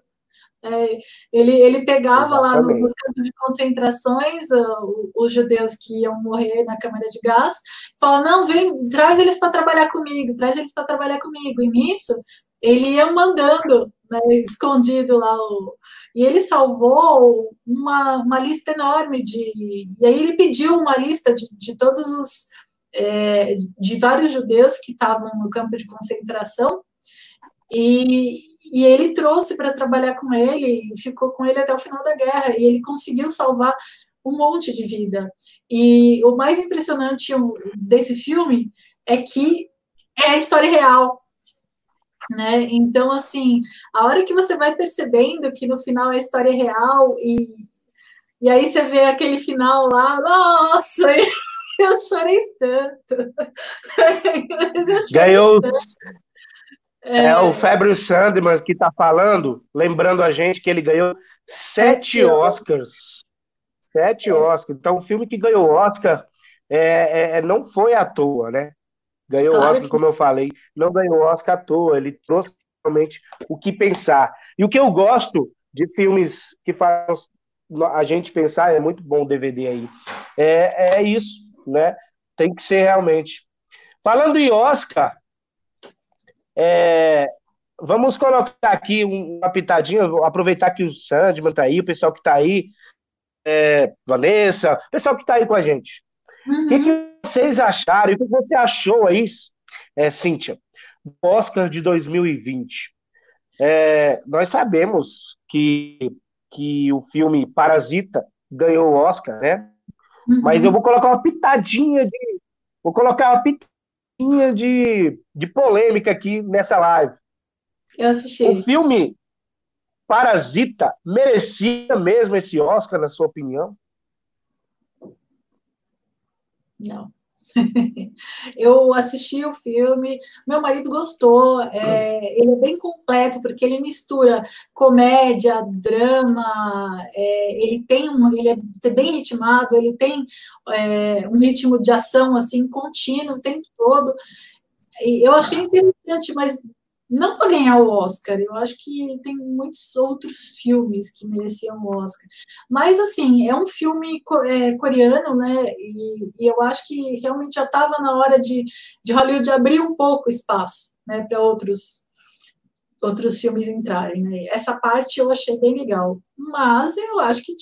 É, ele, ele pegava Exatamente. lá nos campos de concentrações uh, os judeus que iam morrer na câmara de gás, fala não vem, traz eles para trabalhar comigo, traz eles para trabalhar comigo. E nisso ele ia mandando, né, escondido lá o, e ele salvou uma, uma lista enorme de, e aí ele pediu uma lista de, de todos os é, de vários judeus que estavam no campo de concentração e, e ele trouxe para trabalhar com ele e ficou com ele até o final da guerra e ele conseguiu salvar um monte de vida. E o mais impressionante desse filme é que é a história real. Né? Então, assim, a hora que você vai percebendo que no final a história é real e, e aí você vê aquele final lá, nossa, eu chorei tanto. eu chorei Ganhou tanto. É, é o Fabio Sandman que está falando, lembrando a gente que ele ganhou sete Oscars. Sete é. Oscars. Então, o filme que ganhou Oscar é, é, é, não foi à toa, né? Ganhou claro Oscar, que... como eu falei, não ganhou Oscar à toa. Ele trouxe realmente o que pensar. E o que eu gosto de filmes que fazem a gente pensar, é muito bom o DVD aí, é, é isso, né? Tem que ser realmente. Falando em Oscar, é, vamos colocar aqui uma pitadinha, aproveitar que o Sandman está aí, o pessoal que está aí, é, Vanessa, o pessoal que está aí com a gente. Uhum. O que, que, vocês acharam? O que você achou aí, é, Cíntia, do Oscar de 2020? É, nós sabemos que, que o filme Parasita ganhou o Oscar, né? Uhum. Mas eu vou colocar uma pitadinha de. Vou colocar uma pitadinha de, de polêmica aqui nessa live. Eu assisti. O filme Parasita merecia mesmo esse Oscar, na sua opinião? Não. eu assisti o filme, meu marido gostou, é, ele é bem completo, porque ele mistura comédia, drama, é, ele tem um, ele é bem ritmado, ele tem é, um ritmo de ação assim contínuo o tempo todo. E eu achei interessante, mas não para ganhar o Oscar, eu acho que tem muitos outros filmes que mereciam o Oscar. Mas, assim, é um filme é, coreano, né? E, e, eu acho que realmente já estava na hora de, de Hollywood abrir um pouco espaço né, para outros, outros filmes entrarem. Né? Essa parte eu achei bem legal. Mas eu acho que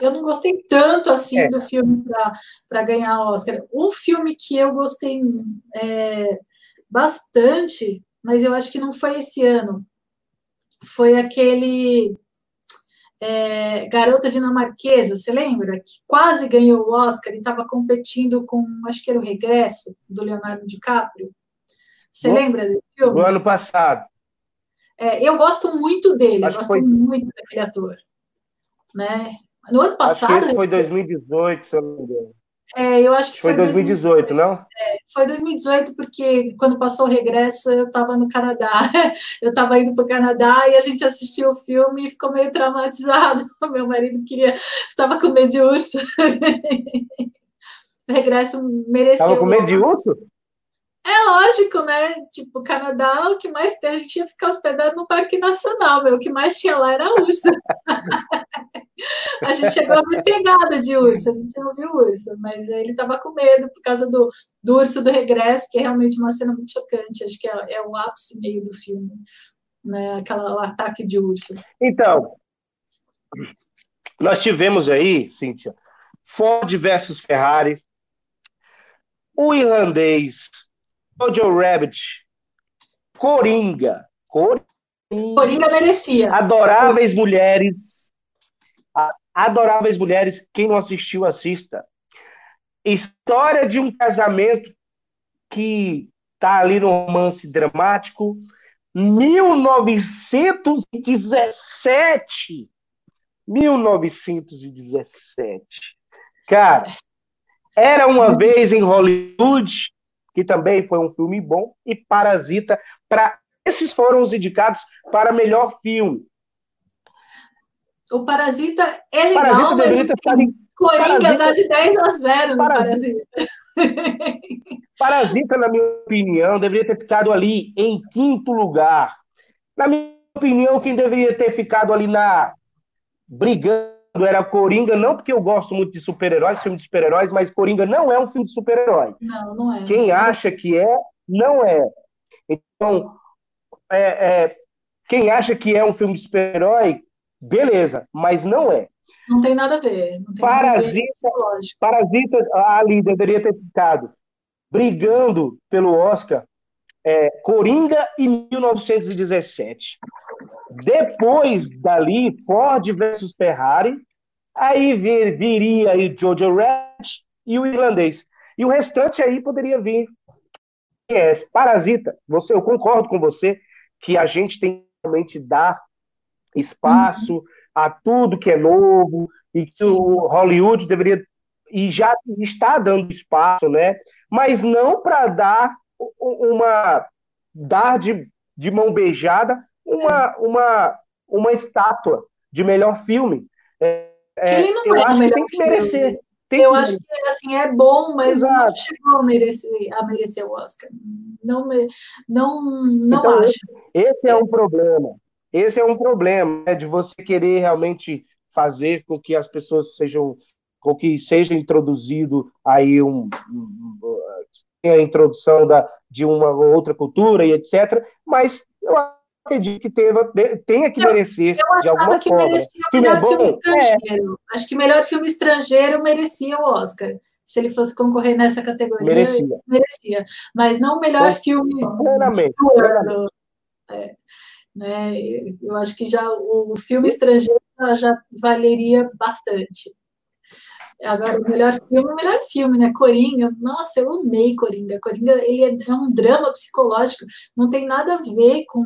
eu não gostei tanto assim é. do filme para ganhar o Oscar. Um filme que eu gostei é, bastante mas eu acho que não foi esse ano. Foi aquele é, Garota Dinamarquesa, você lembra? Que quase ganhou o Oscar e estava competindo com, acho que era o Regresso, do Leonardo DiCaprio. Você no, lembra desse filme? Do ano passado. É, eu gosto muito dele, acho eu gosto foi... muito daquele ator. Né? No ano passado. Acho que foi 2018, se eu não me engano. É, eu acho que foi, foi 2018, 2018, não? É, foi 2018, porque quando passou o regresso eu estava no Canadá. Eu estava indo para o Canadá e a gente assistiu o filme e ficou meio traumatizado. Meu marido queria, estava com medo de urso. O regresso mereceu. Estava com medo de urso? É lógico, né? Tipo, o Canadá, o que mais tem, a gente ia ficar hospedado no Parque Nacional, meu. O que mais tinha lá era urso. a gente chegou a ver pegada de urso, a gente não viu urso, mas ele estava com medo por causa do, do urso do regresso, que é realmente uma cena muito chocante. Acho que é, é o ápice meio do filme, né? Aquela, o ataque de urso. Então, nós tivemos aí, Cíntia, Ford versus Ferrari, o irlandês Jojo Rabbit, Coringa, Coringa, Coringa merecia. Adoráveis Mulheres, Adoráveis Mulheres, quem não assistiu, assista. História de um casamento que tá ali no romance dramático, 1917. 1917. Cara, era uma vez em Hollywood, que também foi um filme bom, e Parasita, para esses foram os indicados para melhor filme. O Parasita é legal, Parasita mas deveria ter ficado em... Coringa Parasita... dá de 10 a 0 no Parasita. Parasita. Parasita, na minha opinião, deveria ter ficado ali em quinto lugar. Na minha opinião, quem deveria ter ficado ali na brigando era Coringa, não porque eu gosto muito de super-heróis, filme de super-heróis, mas Coringa não é um filme de super-herói. Não, não é. Quem acha que é, não é. Então, é, é, quem acha que é um filme de super-herói, beleza, mas não é. Não tem nada a ver. Parasita, a ver Parasita ali deveria ter ficado brigando pelo Oscar é, Coringa e 1917. Depois dali, Ford versus Ferrari, aí vir, viria aí Jojo Rabbit e o irlandês. E o restante aí poderia vir é Parasita. Você, eu concordo com você que a gente tem que realmente dar espaço uhum. a tudo que é novo e que Sim. o Hollywood deveria e já está dando espaço, né? Mas não para dar uma dar de, de mão beijada uma, uma, uma estátua de melhor filme. É, é, eu é acho que tem que merecer. Tem eu que... acho que assim, é bom, mas Exato. não chegou a merecer, a merecer o Oscar. Não, não, não então, acho. Esse, esse é um problema. Esse é um problema né, de você querer realmente fazer com que as pessoas sejam com que seja introduzido aí um, um, a introdução da, de uma outra cultura e etc. Mas eu acredito que teva, tenha que merecer eu, eu de alguma que forma. Merecia o melhor filme, filme estrangeiro. É. Acho que melhor filme estrangeiro merecia o Oscar. Se ele fosse concorrer nessa categoria, merecia. merecia. Mas não o melhor filme plenamente, do ano. É, né? Eu acho que já o filme estrangeiro já valeria bastante. Agora, o melhor filme, o melhor filme, né? Coringa, nossa, eu amei Coringa. Coringa, ele é, é um drama psicológico, não tem nada a ver com,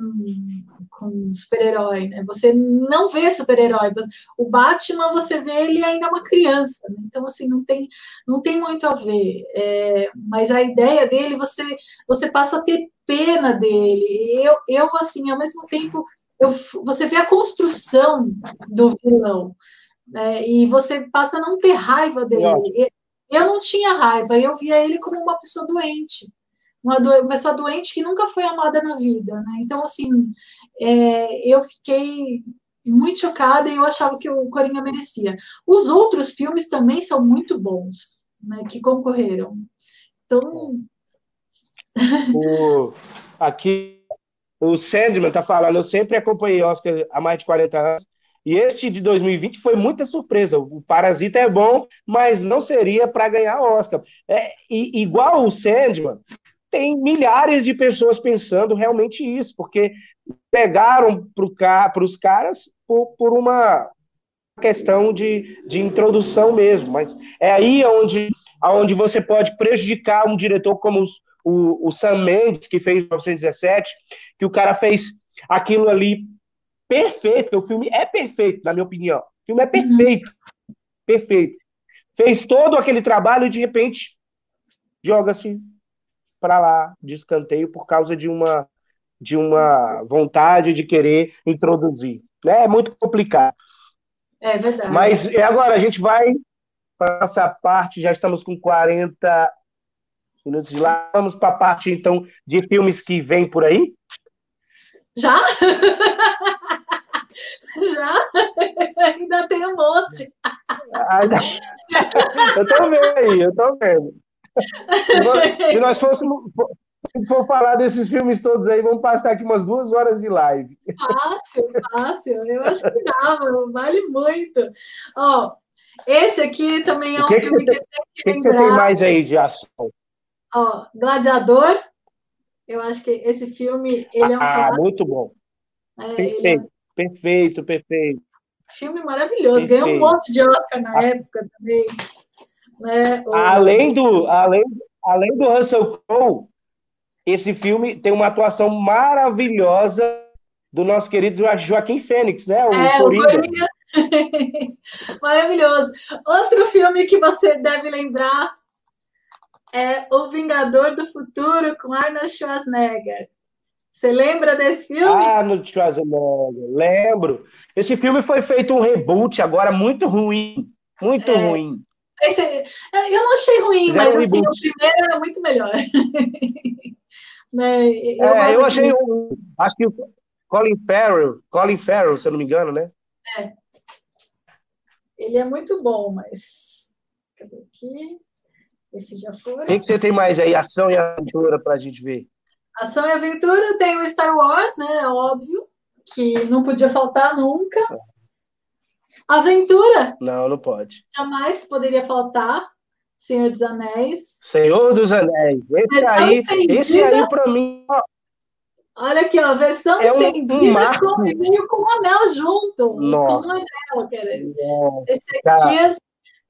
com super-herói, né? Você não vê super-herói. O Batman, você vê ele ainda é uma criança, né? então, assim, não tem, não tem muito a ver. É, mas a ideia dele, você, você passa a ter pena dele. Eu, eu assim, ao mesmo tempo, eu, você vê a construção do vilão é, e você passa a não ter raiva dele. Eu não tinha raiva, eu via ele como uma pessoa doente, uma, do, uma pessoa doente que nunca foi amada na vida. Né? Então, assim, é, eu fiquei muito chocada e eu achava que o Coringa merecia. Os outros filmes também são muito bons, né, que concorreram. Então. O, aqui, o Sandman está falando, eu sempre acompanhei Oscar há mais de 40 anos e este de 2020 foi muita surpresa. O Parasita é bom, mas não seria para ganhar Oscar. É, e, igual o Sandman, tem milhares de pessoas pensando realmente isso, porque pegaram para os caras por, por, uma questão de, de introdução mesmo. Mas é aí onde, onde você pode prejudicar um diretor como os, o, o Sam Mendes, que fez 1917, que o cara fez aquilo ali perfeito, o filme é perfeito, na minha opinião. O filme é perfeito. Uhum. Perfeito. Fez todo aquele trabalho e de repente joga-se para lá de escanteio por causa de uma de uma vontade de querer introduzir. Né? É muito complicado. É verdade. Mas agora a gente vai para essa parte, já estamos com 40 minutos de lá. Vamos para a parte então de filmes que vem por aí. Já? Já? Ainda tem um monte. eu tô vendo aí, eu tô vendo. Se nós fôssemos se for falar desses filmes todos aí, vamos passar aqui umas duas horas de live. Fácil, fácil. Eu acho que dá, vale muito. Ó, esse aqui também é um que filme que, que, que, que, que você tem mais aí de ação? Ó, Gladiador. Eu acho que esse filme, ele é um Ah, muito bom. É, perfeito, é... perfeito, perfeito. Filme maravilhoso. Perfeito. Ganhou um monte de Oscar na época também. Né? O... Além, do, além, além do Russell Crowe, esse filme tem uma atuação maravilhosa do nosso querido Joaquim Fênix, né? O é, Coringa. O Coringa. Maravilhoso. Outro filme que você deve lembrar é O Vingador do Futuro com Arnold Schwarzenegger. Você lembra desse filme? Arnold Schwarzenegger, lembro. Esse filme foi feito um reboot agora muito ruim, muito é. ruim. Esse, eu não achei ruim, Fizeram mas um assim, o primeiro era muito melhor. né? eu, é, eu achei, acho que Colin Farrell, Colin Farrell, se eu não me engano, né? É. Ele é muito bom, mas. Cadê aqui? Esse já foi. O que, que você tem mais aí? Ação e aventura pra gente ver. Ação e aventura tem o Star Wars, né? É óbvio. Que não podia faltar nunca. Aventura. Não, não pode. Jamais poderia faltar. Senhor dos Anéis. Senhor dos Anéis. Esse aí, esse aí para mim, Olha aqui, ó, versão é estendida um, um com, meio com o anel junto. Nossa. Com o anel, querido. Esse aqui é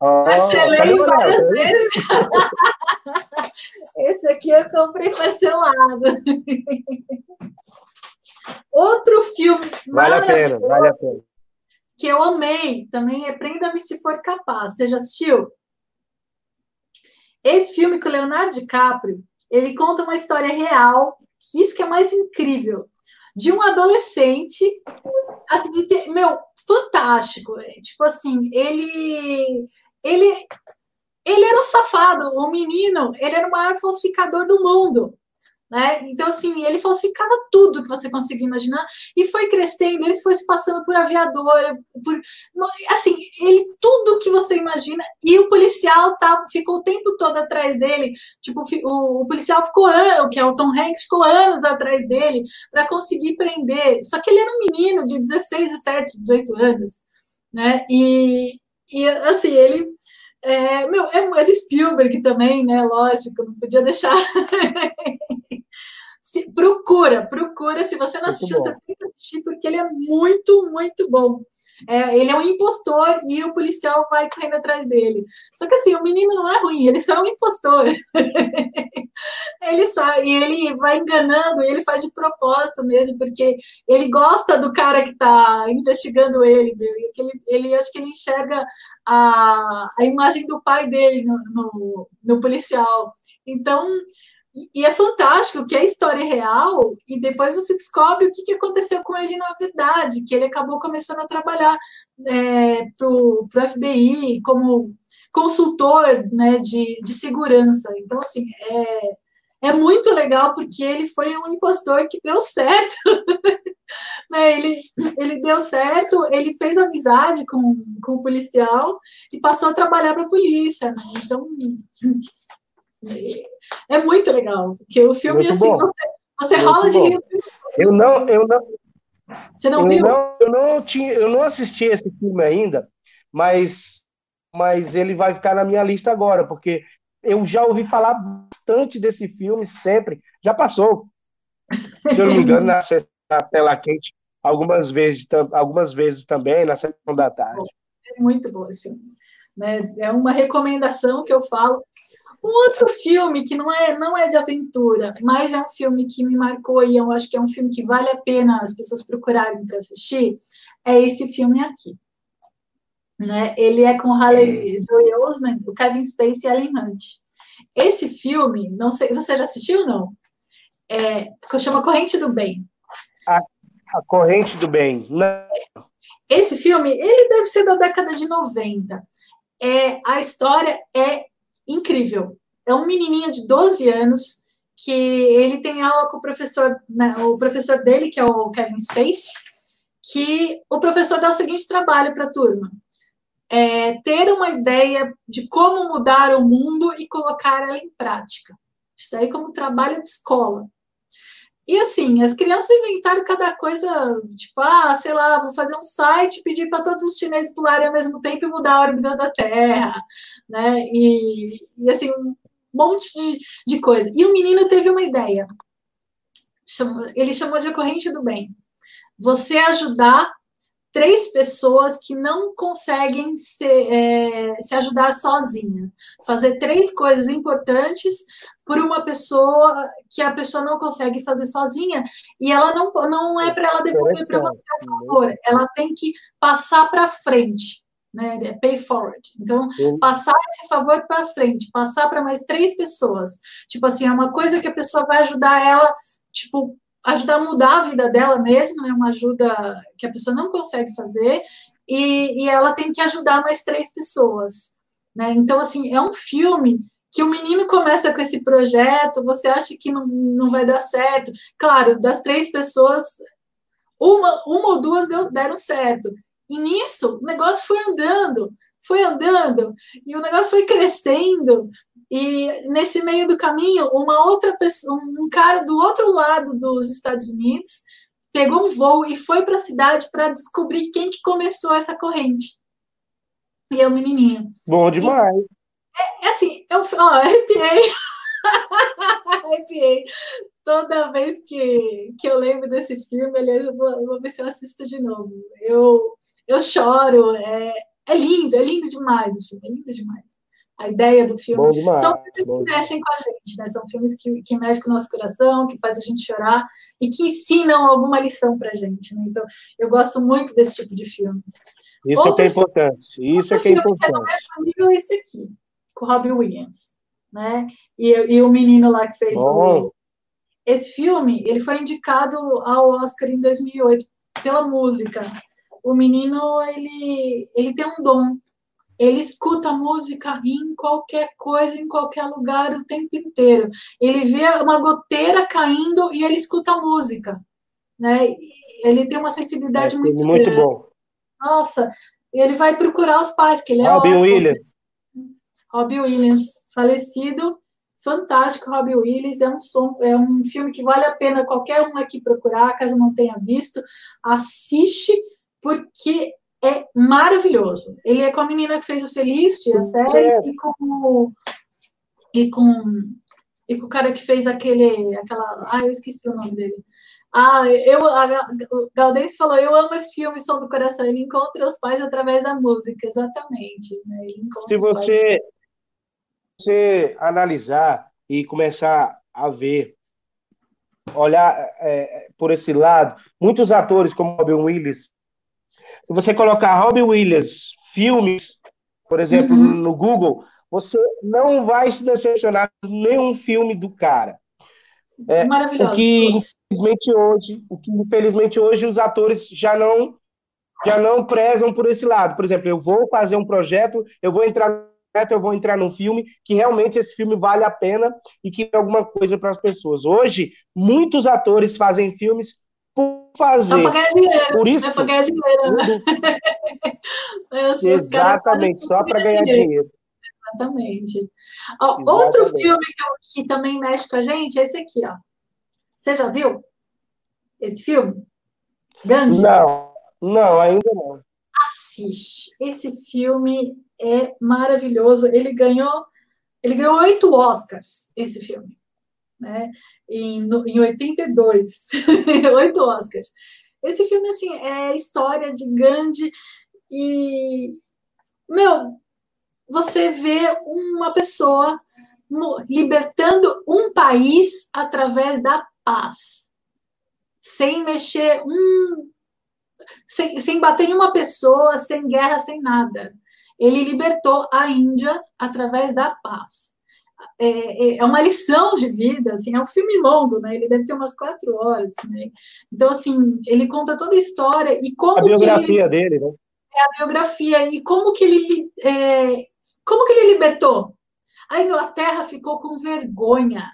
oh, parcelei várias vezes. Esse aqui eu comprei parcelado. Outro filme. Vale a pena, vale a pena. Que eu amei também é Prenda-me se for capaz. Você já assistiu? Esse filme com o Leonardo DiCaprio, ele conta uma história real isso que é mais incrível, de um adolescente, assim, meu, fantástico. É, tipo assim, ele, ele, ele era um safado, um menino, ele era o maior falsificador do mundo. Né? Então, assim, ele falsificava tudo que você conseguia imaginar e foi crescendo, ele foi se passando por aviador, por, assim, ele, tudo que você imagina, e o policial tá, ficou o tempo todo atrás dele, tipo, o, o policial ficou anos, que é o Tom Hanks, ficou anos atrás dele para conseguir prender, só que ele era um menino de 16, 17, 18 anos, né, e, e assim, ele é, meu, é, é do Spielberg também, né? Lógico, não podia deixar. se, procura, procura. Se você não assistiu, você tem que assistir, porque ele é muito, muito bom. É, ele é um impostor e o policial vai correndo atrás dele. Só que assim, o menino não é ruim, ele só é um impostor. ele só, e ele vai enganando, e ele faz de propósito mesmo, porque ele gosta do cara que está investigando ele, meu, e ele, ele acho que ele enxerga a, a imagem do pai dele no, no, no policial. Então, e é fantástico que é história real, e depois você descobre o que, que aconteceu com ele na verdade, que ele acabou começando a trabalhar é, para o FBI como consultor né, de, de segurança. Então, assim, é, é muito legal porque ele foi um impostor que deu certo. né, ele, ele deu certo, ele fez amizade com, com o policial e passou a trabalhar para a polícia. Né? Então é muito legal, porque o filme, muito assim, bom. você, você rola de rir. Eu não, eu não. Você não eu viu? Não, eu, não tinha, eu não assisti esse filme ainda, mas, mas ele vai ficar na minha lista agora, porque eu já ouvi falar bastante desse filme sempre. Já passou, se eu não me engano, na, na tela quente algumas vezes, algumas vezes também, na sessão da tarde. É muito bom esse filme. Né? É uma recomendação que eu falo. Um outro filme que não é, não é de aventura, mas é um filme que me marcou e eu acho que é um filme que vale a pena as pessoas procurarem para assistir, é esse filme aqui. Né? Ele é com Halle Joel Osment, o Kevin Spacey e Ellen Hunt. Esse filme, não sei, você já assistiu ou não? É, chama Corrente do Bem. A, a Corrente do Bem. Não. Esse filme, ele deve ser da década de 90. É, a história é incrível. É um menininho de 12 anos que ele tem aula com o professor, né, o professor dele, que é o Kevin Space, que o professor dá o seguinte trabalho para a turma: é ter uma ideia de como mudar o mundo e colocar ela em prática. Isso daí como trabalho de escola. E assim, as crianças inventaram cada coisa, tipo, ah, sei lá, vou fazer um site, pedir para todos os chineses pularem ao mesmo tempo e mudar a órbita da Terra, né? E, e assim, um monte de, de coisa. E o menino teve uma ideia. Ele chamou de a corrente do bem. Você ajudar três pessoas que não conseguem se, é, se ajudar sozinha. Fazer três coisas importantes por uma pessoa que a pessoa não consegue fazer sozinha e ela não, não é para ela devolver para você a favor, ela tem que passar para frente. Né, é pay forward. Então, passar esse favor para frente, passar para mais três pessoas. Tipo assim, é uma coisa que a pessoa vai ajudar ela, tipo, ajudar a mudar a vida dela mesmo, é né? uma ajuda que a pessoa não consegue fazer, e, e ela tem que ajudar mais três pessoas. Né? Então, assim, é um filme que o menino começa com esse projeto, você acha que não, não vai dar certo. Claro, das três pessoas, uma, uma ou duas deram certo. E nisso, o negócio foi andando, foi andando, e o negócio foi crescendo. E nesse meio do caminho, uma outra pessoa, um cara do outro lado dos Estados Unidos, pegou um voo e foi para a cidade para descobrir quem que começou essa corrente. E é o menininho. Bom demais. É, é, assim, eu ó, arrepiei. arrepiei. Toda vez que, que eu lembro desse filme, aliás, eu vou, eu vou ver se eu assisto de novo. Eu, eu choro, é, é lindo, é lindo demais o filme, é lindo demais a ideia do filme. São filmes que mexem com a gente, né? São filmes que, que mexem com o nosso coração, que fazem a gente chorar e que ensinam alguma lição pra gente. Né? Então, eu gosto muito desse tipo de filme. Isso Outro é que é importante. Isso é que é importante. Que é do mesmo nível esse aqui, com o Robbie Williams, né? E, e o menino lá que fez Bom. o... Esse filme, ele foi indicado ao Oscar em 2008 pela música. O menino, ele, ele tem um dom ele escuta música em qualquer coisa, em qualquer lugar, o tempo inteiro. Ele vê uma goteira caindo e ele escuta música. Né? Ele tem uma sensibilidade é, muito, muito grande. bom. Nossa, ele vai procurar os pais, que ele é Robin Williams. Robbie Williams, falecido, fantástico, Robbie Williams, é um som, é um filme que vale a pena qualquer um aqui procurar, caso não tenha visto, assiste, porque é maravilhoso. Ele é com a menina que fez o Felicity, a série, é. e com e com e com o cara que fez aquele aquela, ah, eu esqueci o nome dele. Ah, eu a, o Galdense falou, eu amo esse filme Som do Coração. Ele encontra os pais através da música, exatamente. Né? Se você você analisar e começar a ver olhar é, por esse lado, muitos atores como Robin Williams se você colocar Robbie Williams filmes, por exemplo, uhum. no Google, você não vai se decepcionar com nenhum filme do cara. É, Maravilhoso. O que infelizmente hoje, o que infelizmente hoje os atores já não já não prezam por esse lado. Por exemplo, eu vou fazer um projeto, eu vou entrar eu vou entrar num filme que realmente esse filme vale a pena e que é alguma coisa para as pessoas. Hoje, muitos atores fazem filmes por fazer. Só para ganhar dinheiro. Por isso. É para ganhar dinheiro. Né? Exatamente, só para ganhar dinheiro. dinheiro. Exatamente. Ó, outro filme que, que, também mexe com a gente é esse aqui, ó. Você já viu esse filme? Gandhi? Não, não, ainda não. Assiste. Esse filme é maravilhoso. Ele ganhou, ele ganhou oito Oscars. Esse filme né? Em, no, em 82, oito Oscars. Esse filme, assim, é história de Gandhi e, meu, você vê uma pessoa libertando um país através da paz, sem mexer um, sem, sem bater em uma pessoa, sem guerra, sem nada. Ele libertou a Índia através da paz. É, é, é uma lição de vida, assim, é um filme longo, né? Ele deve ter umas quatro horas, né? Então, assim, ele conta toda a história e como a biografia ele, dele, né? É a biografia e como que ele, é, como que ele libertou? A Inglaterra ficou com vergonha.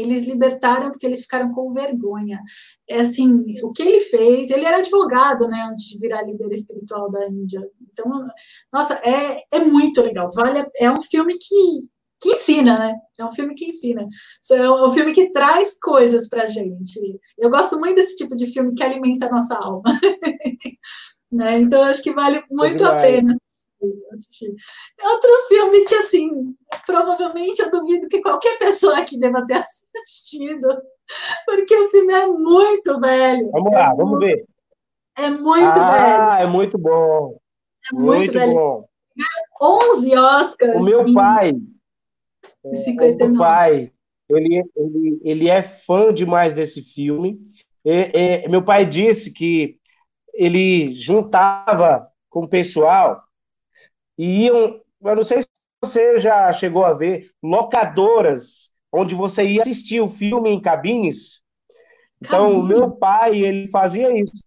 Eles libertaram porque eles ficaram com vergonha. É assim, o que ele fez, ele era advogado, né, antes de virar líder espiritual da Índia. Então, nossa, é, é muito legal. Vale, é um filme que que ensina, né? É um filme que ensina. É um filme que traz coisas pra gente. Eu gosto muito desse tipo de filme que alimenta a nossa alma. né? Então, acho que vale muito a pena assistir. Outro filme que, assim, provavelmente eu duvido que qualquer pessoa aqui deva ter assistido, porque o filme é muito velho. Vamos lá, é vamos muito, ver. É muito ah, velho. Ah, é muito bom. É muito, muito velho. bom. 11 Oscars. O meu pai, é, meu pai, ele, ele, ele é fã demais desse filme. E, e, meu pai disse que ele juntava com o pessoal e iam, eu não sei se você já chegou a ver, locadoras, onde você ia assistir o filme em cabines. Então, meu pai, ele fazia isso.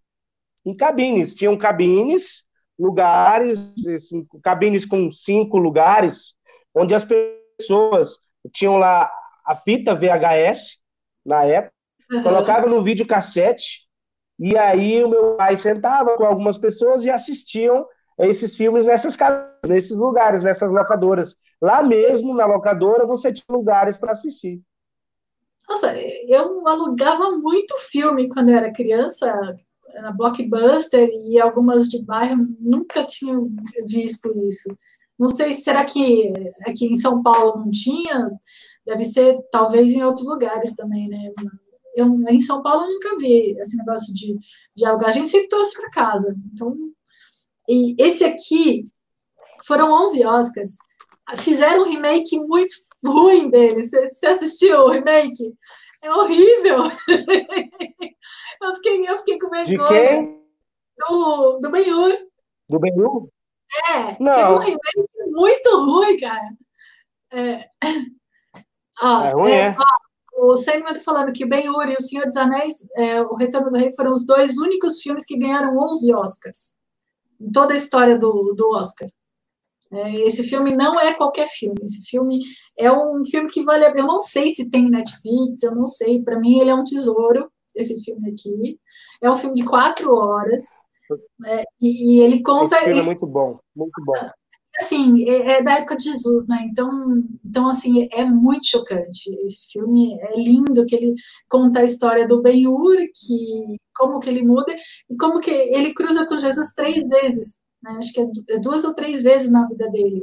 Em cabines. Tinham cabines, lugares, assim, cabines com cinco lugares, onde as pessoas pessoas tinham lá a fita VHS, na época, uhum. colocava no videocassete E aí o meu pai sentava com algumas pessoas e assistiam esses filmes nessas casas, nesses lugares, nessas locadoras. Lá mesmo, na locadora, você tinha lugares para assistir. Nossa, eu alugava muito filme quando eu era criança, na Blockbuster e algumas de bairro, nunca tinha visto isso. Não sei, será que aqui em São Paulo não tinha? Deve ser, talvez, em outros lugares também, né? Eu, em São Paulo, nunca vi esse negócio de, de alugar. A gente sempre trouxe para casa. Então, e esse aqui foram 11 Oscars. Fizeram um remake muito ruim dele. Você, assistiu o remake? É horrível. eu, fiquei, eu fiquei com vergonha. De quem? Do, do Ben-Hur. Do Ben-Hur? É, Não. teve um remake muito ruim, cara. É, ó, é ruim, é? é? Ó, o Sandman tá falando que Ben-Hur e O Senhor dos Anéis, é, O Retorno do Rei, foram os dois únicos filmes que ganharam 11 Oscars. Em toda a história do, do Oscar. É, esse filme não é qualquer filme. Esse filme é um filme que vale. Eu não sei se tem Netflix, eu não sei. Para mim, ele é um tesouro. Esse filme aqui é um filme de quatro horas é, e, e, ele conta. Esse filme é muito bom, muito bom. Assim, é, é, da época de Jesus, né? Então, então, assim, é muito chocante. Esse filme é lindo, que ele conta a história do Ben-Hur, que como que ele muda e como que ele cruza com Jesus três vezes né? acho que é, é duas ou três vezes na vida dele.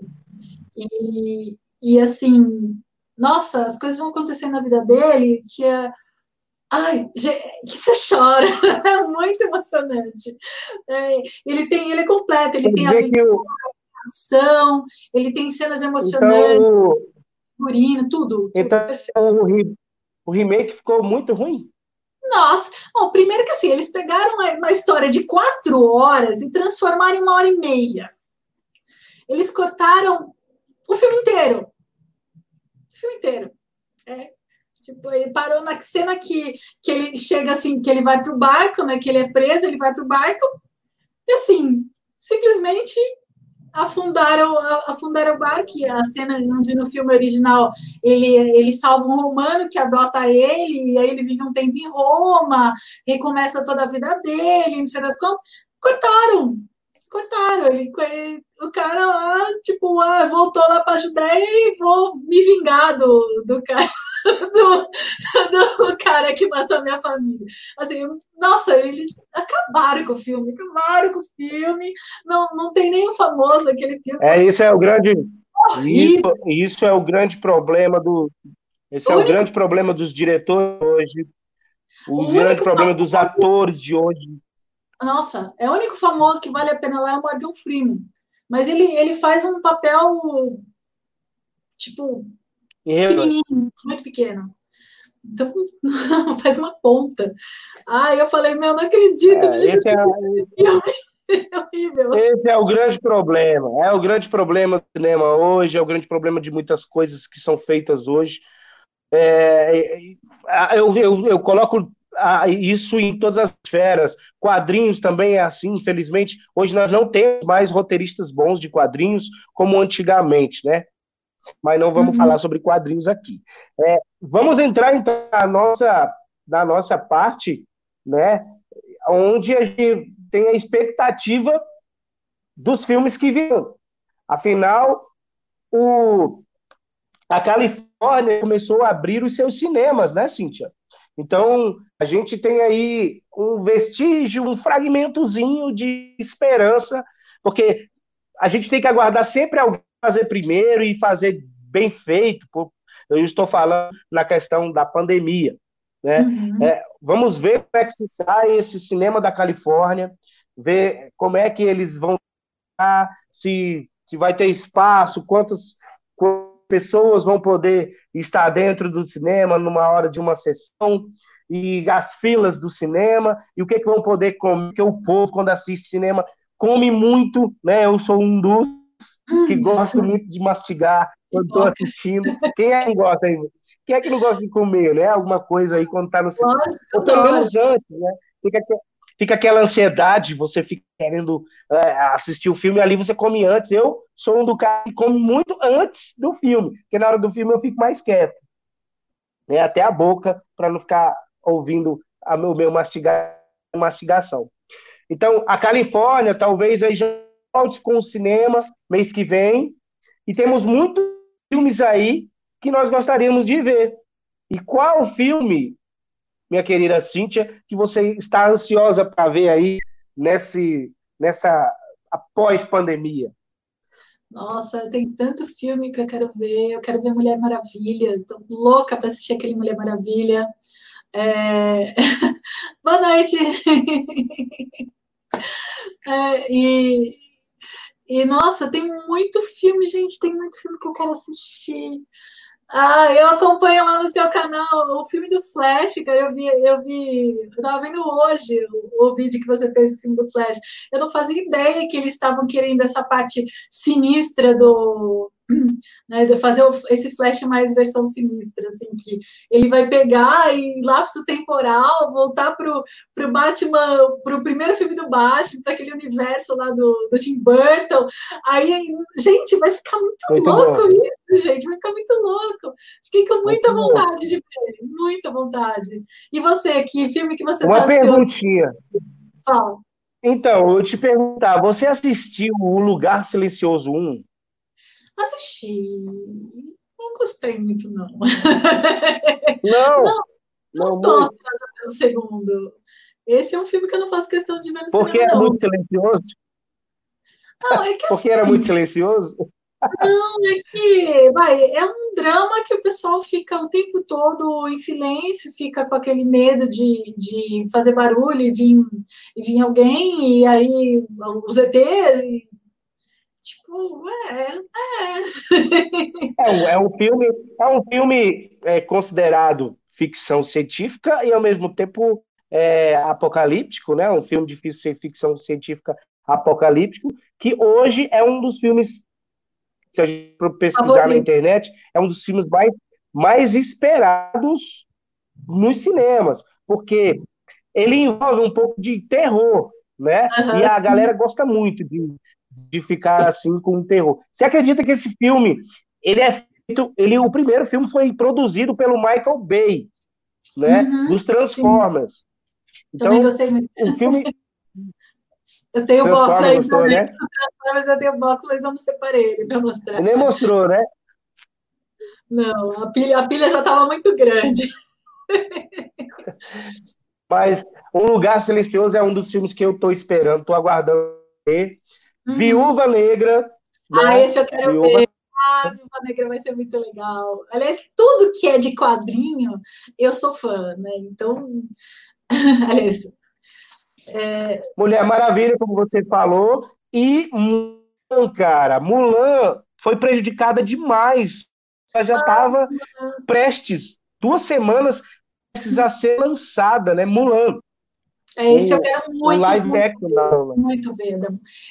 E, e assim, nossa, as coisas vão acontecer na vida dele que é. Ai, que você chora, é muito emocionante. É, ele tem, ele é completo, ele tem a ação, ele tem cenas emocionantes, então, figurino, tudo. Então, tudo o, remake ficou muito ruim? Nossa, bom, primeiro que assim, eles pegaram uma, uma história de quatro horas e transformaram em uma hora e meia. Eles cortaram o filme inteiro. O filme inteiro. É, tipo, ele parou na cena que, que ele chega assim, que ele vai pro barco, né? Que ele é preso, ele vai pro barco, e assim, simplesmente afundaram, afundaram o barco, a cena onde no filme original ele, ele salva um romano que adota ele, e aí ele vive um tempo em Roma, recomeça toda a vida dele, não sei das contas, cortaram, cortaram, ele, o cara lá, tipo, ah, voltou lá para a Judéia e vou me vingar do, do cara. Do, do cara que matou a minha família. Assim, nossa, eles acabaram com o filme, acabaram com o filme. Não, não tem nenhum famoso aquele filme. É, isso é o grande. Isso, isso é o grande problema do. Esse o é único... o grande problema dos diretores hoje. O, o grande problema dos atores de hoje. Nossa, é o único famoso que vale a pena lá é o Morgan Freeman. Mas ele, ele faz um papel tipo pequenininho, muito pequeno. Então, faz uma ponta. Ah, eu falei, meu, não acredito. É, esse, é, é horrível. esse é o grande problema. É o grande problema do cinema hoje, é o grande problema de muitas coisas que são feitas hoje. É, eu, eu, eu coloco isso em todas as esferas. Quadrinhos também é assim, infelizmente. Hoje nós não temos mais roteiristas bons de quadrinhos como antigamente, né? Mas não vamos uhum. falar sobre quadrinhos aqui. É, vamos entrar então na nossa, na nossa parte, né, onde a gente tem a expectativa dos filmes que virão. Afinal, o, a Califórnia começou a abrir os seus cinemas, né, Cíntia? Então, a gente tem aí um vestígio, um fragmentozinho de esperança, porque a gente tem que aguardar sempre alguém fazer primeiro e fazer bem feito. Eu estou falando na questão da pandemia. Né? Uhum. É, vamos ver como é que se sai esse cinema da Califórnia, ver como é que eles vão se, se vai ter espaço, quantas, quantas pessoas vão poder estar dentro do cinema numa hora de uma sessão, e as filas do cinema, e o que, que vão poder comer, porque o povo, quando assiste cinema, come muito, né? Eu sou um dos que gosto muito de mastigar quando estou assistindo. Quem é que gosta aí? Quem é que não gosta de comer, né? Alguma coisa aí quando está no cinema. Ou pelo menos antes, né? Fica, fica aquela ansiedade, você fica querendo é, assistir o filme ali, você come antes. Eu sou um do cara que come muito antes do filme, porque na hora do filme eu fico mais quieto. Né? Até a boca, para não ficar ouvindo o meu mastigar mastigação. Então, a Califórnia talvez aí já volte com o cinema mês que vem, e temos muitos filmes aí que nós gostaríamos de ver. E qual filme, minha querida Cíntia, que você está ansiosa para ver aí nesse, nessa pós-pandemia? Nossa, tem tanto filme que eu quero ver. Eu quero ver Mulher Maravilha. Estou louca para assistir aquele Mulher Maravilha. É... Boa noite! é, e, e, nossa, tem muito filme, gente. Tem muito filme que eu quero assistir. Ah, eu acompanho lá no teu canal o filme do Flash, cara. Eu vi, eu vi, eu tava vendo hoje o, o vídeo que você fez do filme do Flash. Eu não fazia ideia que eles estavam querendo essa parte sinistra do, né, de fazer esse flash mais versão sinistra, assim, que ele vai pegar e lapso temporal, voltar pro, pro Batman, pro primeiro filme do Batman, para aquele universo lá do, do Tim Burton. Aí, gente, vai ficar muito, muito louco bom. isso, gente, vai ficar muito louco. Fiquei com muita muito vontade bom. de ver, muita vontade. E você, que filme que você Uma tá perguntinha. Fala. Então, eu te perguntar, você assistiu O Lugar Silencioso 1? Assisti. Não gostei muito, não. Não. não, não tô ansiosa pelo segundo. Esse é um filme que eu não faço questão de ver no Porque cinema, é muito silencioso? Não, é que Porque assim, era muito silencioso? Não, é que, vai, é um drama que o pessoal fica o tempo todo em silêncio, fica com aquele medo de, de fazer barulho e vir, e vir alguém, e aí os ETs, e Tipo, é, é. é, um filme, é um filme é, considerado ficção científica e ao mesmo tempo é, apocalíptico, né? Um filme de ficção científica apocalíptico que hoje é um dos filmes, se a gente pesquisar Favorito. na internet, é um dos filmes mais, mais esperados nos cinemas, porque ele envolve um pouco de terror, né? Uhum. E a galera gosta muito de, de ficar assim com o terror. Você acredita que esse filme, ele é feito, ele o primeiro filme foi produzido pelo Michael Bay, né? Uhum, dos Transformers. Sim. Então, Também gostei muito. O filme Eu tenho o box aí gostou, né? Mas eu tenho box, mas eu não separei ele para mostrar. Nem mostrou, né? Não, a pilha, a pilha já estava muito grande. Mas Um Lugar Silencioso é um dos filmes que eu estou esperando, estou aguardando ver. Uhum. Viúva Negra. Ah, né? esse eu quero Viúva... ver. Ah, Viúva Negra vai ser muito legal. Aliás, tudo que é de quadrinho, eu sou fã, né? Então, aliás. É... Mulher Maravilha, como você falou, e Mulan, cara. Mulan foi prejudicada demais. Ela já estava ah, prestes, duas semanas prestes a ser lançada, né? Mulan. É, esse eu quero muito, live muito, muito ver.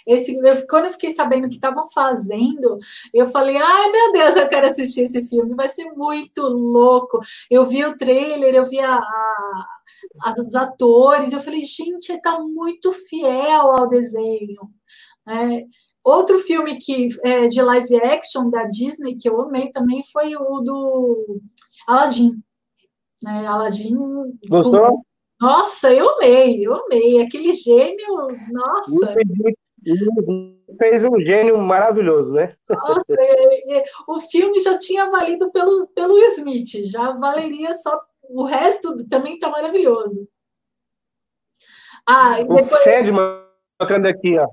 Esse, eu, quando eu fiquei sabendo que estavam fazendo, eu falei, ai meu Deus, eu quero assistir esse filme, vai ser muito louco. Eu vi o trailer, eu vi a, a, os atores, eu falei, gente, está muito fiel ao desenho. É, outro filme que é, de live action da Disney que eu amei também foi o do Aladdin. Né? Aladdin. Gostou? Nossa, eu amei, eu amei. Aquele gênio, nossa. Fez um gênio maravilhoso, né? Nossa, o filme já tinha valido pelo, pelo Smith, já valeria só. O resto também está maravilhoso. Ah, e depois... O Sandman, tocando aqui, ó.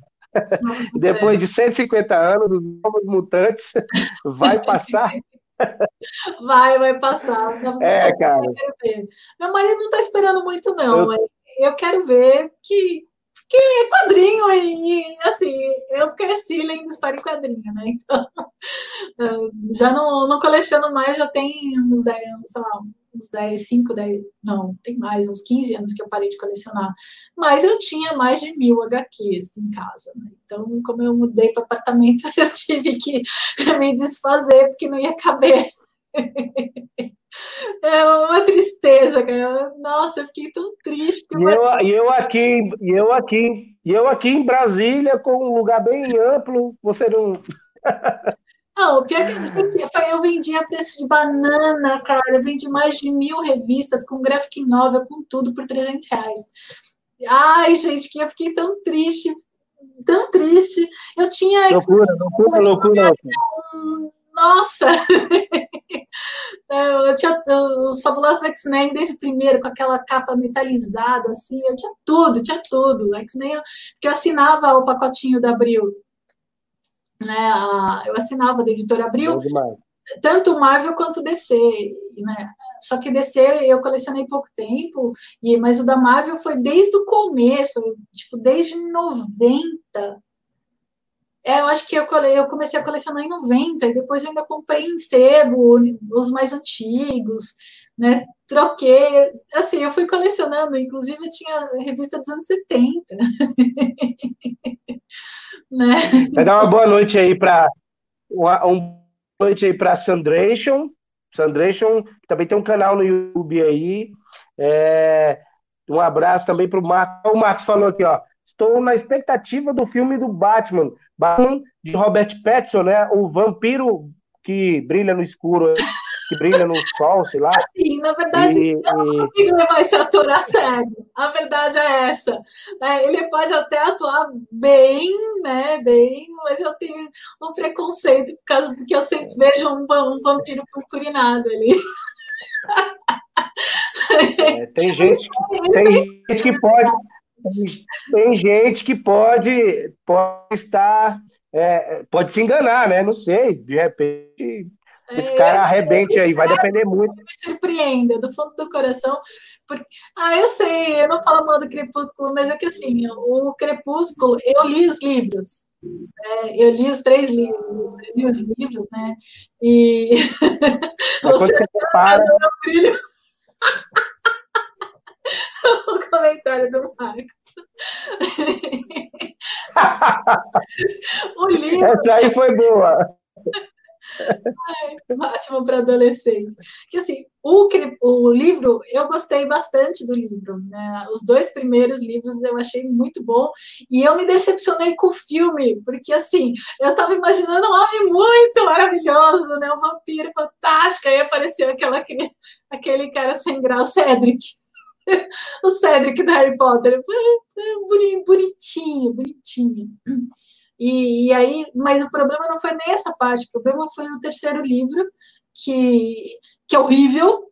Depois de 150 anos, os novos mutantes vai passar Vai, vai passar. É, cara. Meu marido não está esperando muito, não. Eu... eu quero ver que, que é quadrinho e, assim, eu cresci lendo história em quadrinho, né? Então, já não, não coleciono mais, já tem uns 10 anos, sei lá, uns 10, 5, 10, não, tem mais, uns 15 anos que eu parei de colecionar. Mas eu tinha mais de mil HQs em casa, né? Então, como eu mudei para apartamento, eu tive que me desfazer, porque não ia caber. É uma tristeza, cara. Nossa, eu fiquei tão triste. E eu, eu aqui, eu aqui, e eu aqui em Brasília, com um lugar bem amplo, você não. Não, o pior é que eu vendia a preço de banana, cara. Eu vendi mais de mil revistas com graphic novel, com tudo, por 300 reais. Ai, gente, que eu fiquei tão triste, tão triste. Eu tinha. Loucura, loucura, loucura. Nossa! É, eu tinha os fabulosos X-Men desde o primeiro, com aquela capa metalizada, assim, eu tinha tudo, tinha tudo. X-Men, porque eu assinava o pacotinho da Abril. Né? Eu assinava da editora Abril, tanto Marvel quanto DC, né? Só que DC eu colecionei pouco tempo, e mas o da Marvel foi desde o começo, tipo, desde 90. É, eu acho que eu, eu comecei a colecionar em 90 e depois eu ainda comprei em sebo os mais antigos, né? Troquei, assim, eu fui colecionando, inclusive tinha revista dos anos 70. né? Vai dar uma boa noite aí para uma noite aí para Sandration, Sandration, que também tem um canal no YouTube aí. É, um abraço também para o Marcos. O Marcos falou aqui, ó. Estou na expectativa do filme do Batman. Batman de Robert Pattinson, né? O vampiro que brilha no escuro, que brilha no sol, sei lá. Sim, na verdade, e, eu não consigo levar esse ator a sério. A verdade é essa. É, ele pode até atuar bem, né? Bem, mas eu tenho um preconceito por causa do que eu sempre vejo um, um vampiro purpurinado ali. É, tem gente, tem gente que pode tem gente que pode, pode estar, é, pode se enganar, né? Não sei, de repente esse é, cara arrebente aí, vai depender muito. Me surpreenda, do fundo do coração. Porque, ah, eu sei, eu não falo mal do Crepúsculo, mas é que assim, o Crepúsculo, eu li os livros. É, eu li os três livros, li os livros, né? E. Você, você para... brilho. o comentário do Marcos. o livro. Essa aí foi boa. Ótimo para adolescente. Que assim, o, o livro, eu gostei bastante do livro. Né? Os dois primeiros livros eu achei muito bom. E eu me decepcionei com o filme, porque assim, eu estava imaginando um homem muito maravilhoso, né? Um vampiro fantástico. Aí apareceu aquela, aquele cara sem grau, Cedric. o Cedric do Harry Potter. Bonitinho, bonitinho. E, e, aí, mas o problema não foi nessa parte, o problema foi no terceiro livro, que, que é horrível.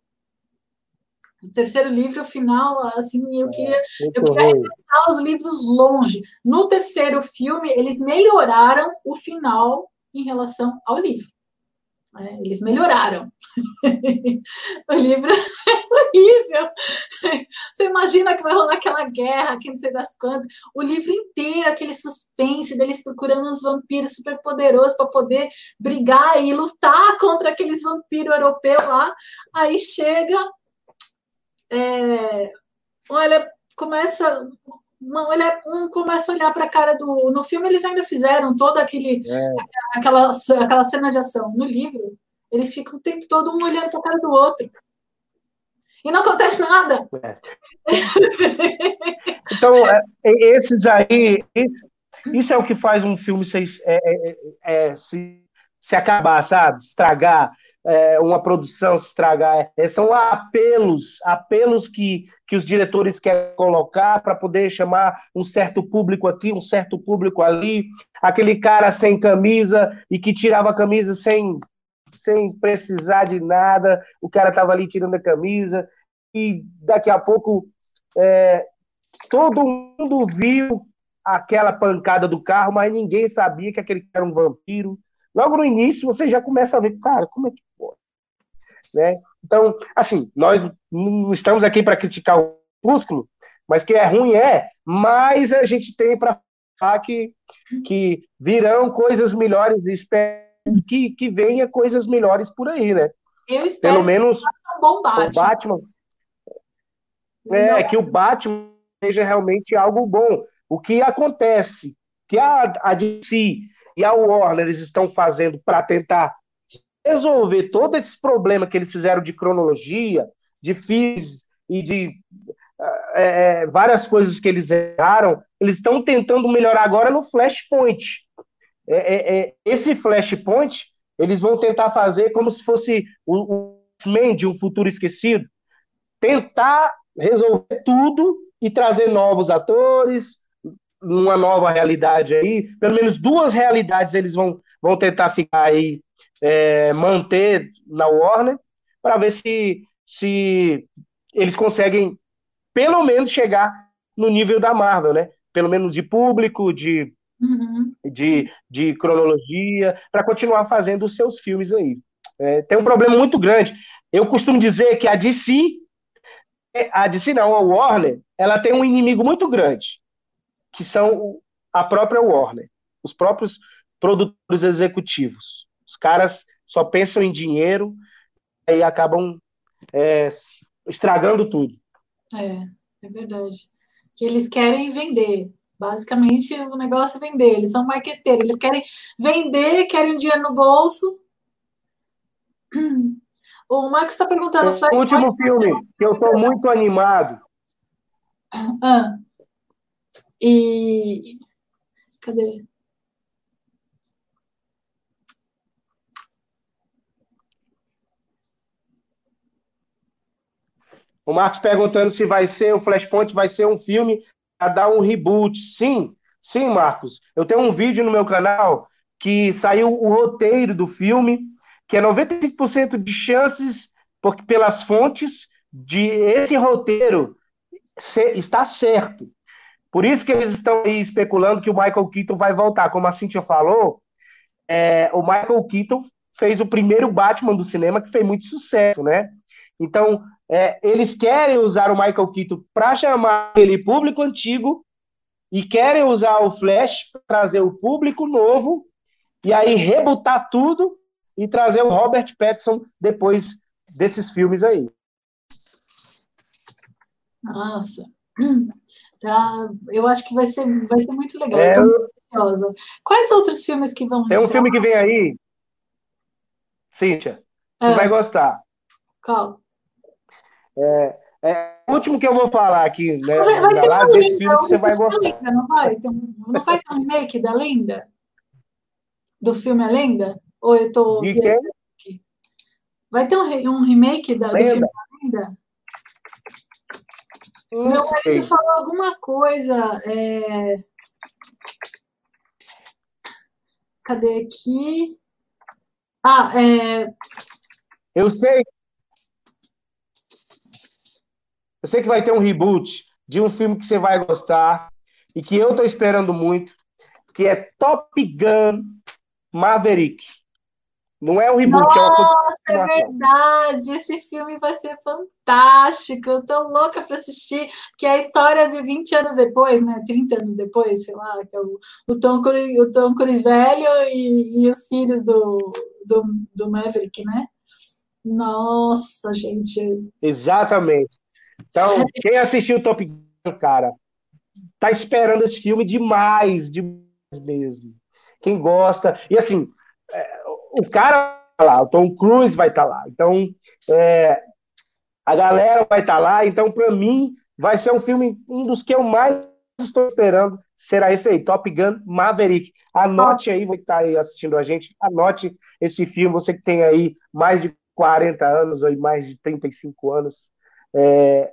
O terceiro livro, o final, assim, eu é, queria, eu queria repassar os livros longe. No terceiro filme, eles melhoraram o final em relação ao livro. Né? Eles melhoraram. o livro é horrível. Você imagina que vai rolar aquela guerra, que não sei das quantas. O livro inteiro, aquele suspense deles procurando uns vampiros super poderosos para poder brigar e lutar contra aqueles vampiros europeus lá. Aí chega. É, olha, começa ele é, um começa a olhar para a cara do. No filme, eles ainda fizeram toda aquele, é. aquela, aquela cena de ação. No livro, eles ficam o tempo todo um olhando para a cara do outro. E não acontece nada. É. então, é, esses aí. Isso, isso, é o que faz um filme se, é, é, se, se acabar, sabe? Estragar é, uma produção se estragar. É, são apelos, apelos que, que os diretores querem colocar para poder chamar um certo público aqui, um certo público ali. Aquele cara sem camisa e que tirava a camisa sem, sem precisar de nada, o cara estava ali tirando a camisa, e daqui a pouco é, todo mundo viu aquela pancada do carro, mas ninguém sabia que aquele era um vampiro. Logo no início, você já começa a ver, cara, como é que né? Então, assim, nós não estamos aqui para criticar o músculo, mas que é ruim é, mas a gente tem para falar que, que virão coisas melhores, espero que, que venha coisas melhores por aí, né? Eu espero Pelo menos um bom Batman. o Batman. É, não. que o Batman seja realmente algo bom. O que acontece, que a, a DC e a Warner eles estão fazendo para tentar resolver todo esse problema que eles fizeram de cronologia, de FIS e de é, é, várias coisas que eles erraram, eles estão tentando melhorar agora no Flashpoint. É, é, é, esse Flashpoint, eles vão tentar fazer como se fosse o, o Man de um futuro esquecido, tentar resolver tudo e trazer novos atores, uma nova realidade aí, pelo menos duas realidades eles vão, vão tentar ficar aí, é, manter na Warner, para ver se, se eles conseguem pelo menos chegar no nível da Marvel, né? Pelo menos de público, de, uhum. de, de cronologia, para continuar fazendo os seus filmes aí. É, tem um problema muito grande. Eu costumo dizer que a DC, a DC não, a Warner, ela tem um inimigo muito grande, que são a própria Warner, os próprios produtores executivos. Os caras só pensam em dinheiro e acabam é, estragando tudo. É, é verdade. Que eles querem vender. Basicamente, o negócio é vender. Eles são marqueteiros. Eles querem vender, querem dinheiro no bolso. O Marcos está perguntando. O último filme, que eu estou muito animado. Ah. E. Cadê? O Marcos perguntando se vai ser o Flashpoint, vai ser um filme a dar um reboot. Sim, sim, Marcos. Eu tenho um vídeo no meu canal que saiu o roteiro do filme, que é 95% de chances, porque pelas fontes, de esse roteiro ser, está certo. Por isso que eles estão aí especulando que o Michael Keaton vai voltar. Como a Cintia falou, é, o Michael Keaton fez o primeiro Batman do cinema, que fez muito sucesso, né? Então, é, eles querem usar o Michael Keaton para chamar aquele público antigo e querem usar o Flash para trazer o público novo e aí rebutar tudo e trazer o Robert Pattinson depois desses filmes aí. Nossa, tá, eu acho que vai ser, vai ser muito legal. É, ansiosa. Quais outros filmes que vão? Tem um filme que vem aí, Cíntia, você é. vai gostar. Qual? É, é, o último que eu vou falar aqui, né? Vai, vai ter lá, desse filme que você vai gostar. Linda, não vai? Tem, não vai ter um remake da Lenda? Do filme A Lenda? Ou eu tô. De quem? Vai ter um, um remake da, do filme A Lenda? Não Meu marido falou alguma coisa. É... Cadê aqui? Ah, é. Eu sei, Eu sei que vai ter um reboot de um filme que você vai gostar e que eu estou esperando muito, que é Top Gun Maverick. Não é um reboot, Nossa, é uma Nossa, é verdade. Esse filme vai ser fantástico. Eu tô louca para assistir, que é a história de 20 anos depois, né? 30 anos depois, sei lá, que é o, o, Tom, Cruise, o Tom Cruise velho e, e os filhos do, do, do Maverick, né? Nossa, gente. Exatamente. Então, quem assistiu o Top Gun, cara, tá esperando esse filme demais, demais mesmo. Quem gosta. E assim, é, o cara tá lá, o Tom Cruise vai estar tá lá. Então, é, a galera vai estar tá lá. Então, para mim, vai ser um filme, um dos que eu mais estou esperando. Será esse aí, Top Gun Maverick. Anote aí, você que está aí assistindo a gente, anote esse filme. Você que tem aí mais de 40 anos ou mais de 35 anos. É,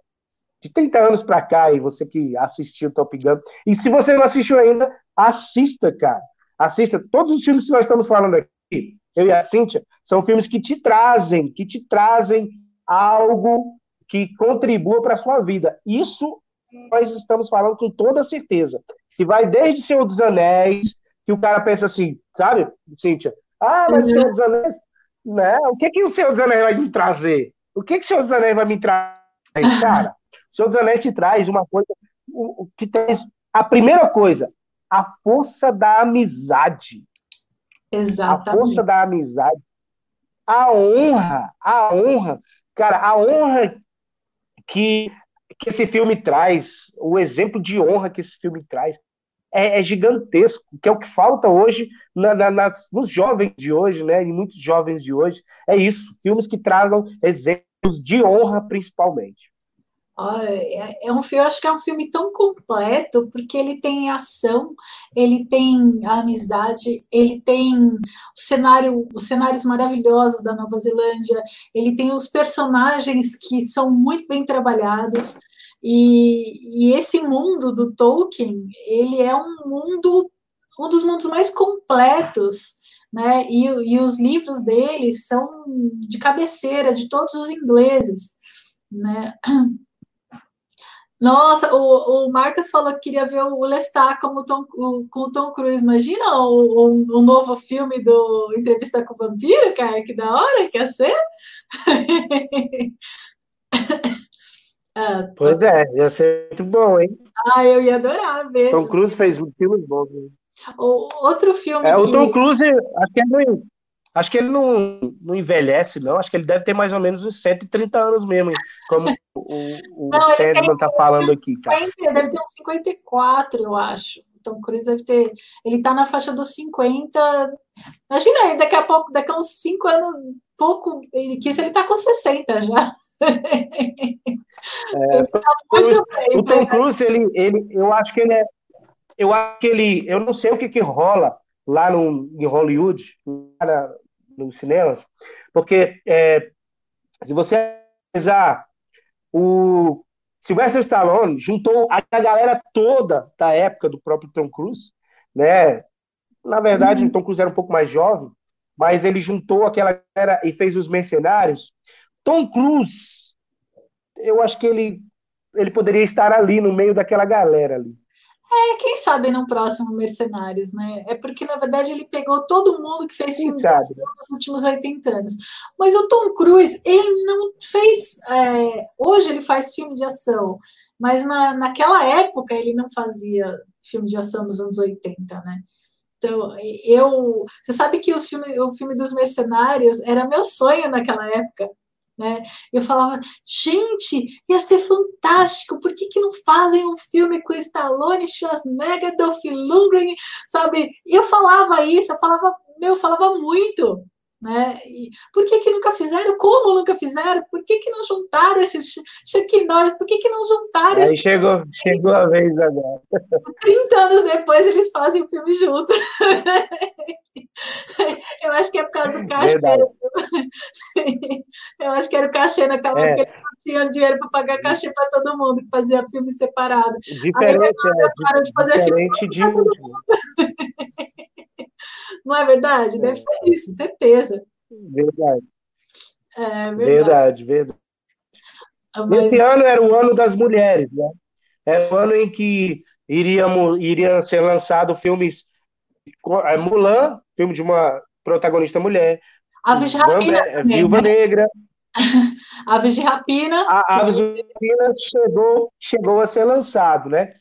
de 30 anos para cá, e você que assistiu Top Gun. E se você não assistiu ainda, assista, cara. Assista. Todos os filmes que nós estamos falando aqui, eu e a Cíntia, são filmes que te trazem, que te trazem algo que contribua para a sua vida. Isso nós estamos falando com toda certeza. Que vai desde Senhor dos Anéis, que o cara pensa assim, sabe, Cíntia? Ah, mas uhum. Senhor dos Anéis. Né? O que, que o Senhor dos Anéis vai me trazer? O que, que o Senhor dos Anéis vai me trazer? Cara, o Senhor dos Anéis te traz uma coisa, te traz a primeira coisa, a força da amizade. Exatamente. A força da amizade. A honra, a honra, cara, a honra que, que esse filme traz, o exemplo de honra que esse filme traz, é, é gigantesco, que é o que falta hoje na, na, nas, nos jovens de hoje, né? E muitos jovens de hoje. É isso, filmes que tragam exemplos de honra, principalmente. É, é um filme, acho que é um filme tão completo, porque ele tem ação, ele tem amizade, ele tem o cenário, os cenários maravilhosos da Nova Zelândia, ele tem os personagens que são muito bem trabalhados. E, e esse mundo do Tolkien, ele é um mundo, um dos mundos mais completos, né? E, e os livros dele são de cabeceira de todos os ingleses, né? Nossa, o, o Marcos falou que queria ver o Lestat como Tom, o, com o Tom Cruise. Imagina o, o, o, novo filme do Entrevista com o Vampiro, cara, que da hora que ia ser. ah, pois é, ia ser muito bom, hein? Ah, eu ia adorar ver. Tom Cruise fez um filme bom. O, outro filme. É, que... O Tom Cruise, acho que ruim. Acho que ele não, não envelhece, não. Acho que ele deve ter mais ou menos uns 130 anos mesmo, como o, o não, Sandman está falando aqui, cara. 50, deve ter uns 54, eu acho. Tom Cruise deve ter. Ele está na faixa dos 50. Imagina aí, daqui a pouco, daqui a uns 5 anos, pouco. Que isso ele está com 60 já. É, tá muito bem, o Tom né? Cruise, ele, ele, eu acho que ele é. Eu acho que ele. Eu não sei o que, que rola lá no, em Hollywood, lá nos cinemas, porque é, se você analisar o Sylvester Stallone juntou a galera toda da época do próprio Tom Cruise, né? Na verdade, uhum. o Tom Cruise era um pouco mais jovem, mas ele juntou aquela galera e fez os mercenários. Tom Cruise, eu acho que ele ele poderia estar ali no meio daquela galera ali. É, quem sabe no próximo Mercenários, né? É porque, na verdade, ele pegou todo mundo que fez filme de ação nos últimos 80 anos. Mas o Tom Cruise, ele não fez. É, hoje ele faz filme de ação, mas na, naquela época ele não fazia filme de ação nos anos 80, né? Então, eu. Você sabe que os filme, o filme dos Mercenários era meu sonho naquela época. Né? Eu falava, gente, ia ser fantástico, por que, que não fazem um filme com Stallone, Schwarzenegger, Dolph Lundgren, sabe? Eu falava isso, eu falava, meu, eu falava muito, né? E por que, que nunca fizeram? Como nunca fizeram? Por que, que não juntaram esse Chuck Norris? Por que, que não juntaram Aí esse... chegou, chegou a vez agora. 30 anos depois eles fazem o filme junto. Eu acho que é por causa do cachê. Eu acho que era o cachê naquela é. época, eles não tinham dinheiro para pagar cachê para todo mundo, que fazia filme separado. Diferente, Aí, é, de, fazer diferente de último. Não é verdade? Deve ser isso, certeza. Verdade. É, verdade. Verdade, verdade. Ah, mas... Esse ano era o ano das mulheres, né? Era o ano em que iríamos, iria ser lançado filmes é, Mulan, filme de uma protagonista mulher. Aves de Rapina. É, Viúva né? Negra. Aves de Rapina. A Aves de Rapina chegou, chegou a ser lançado, né?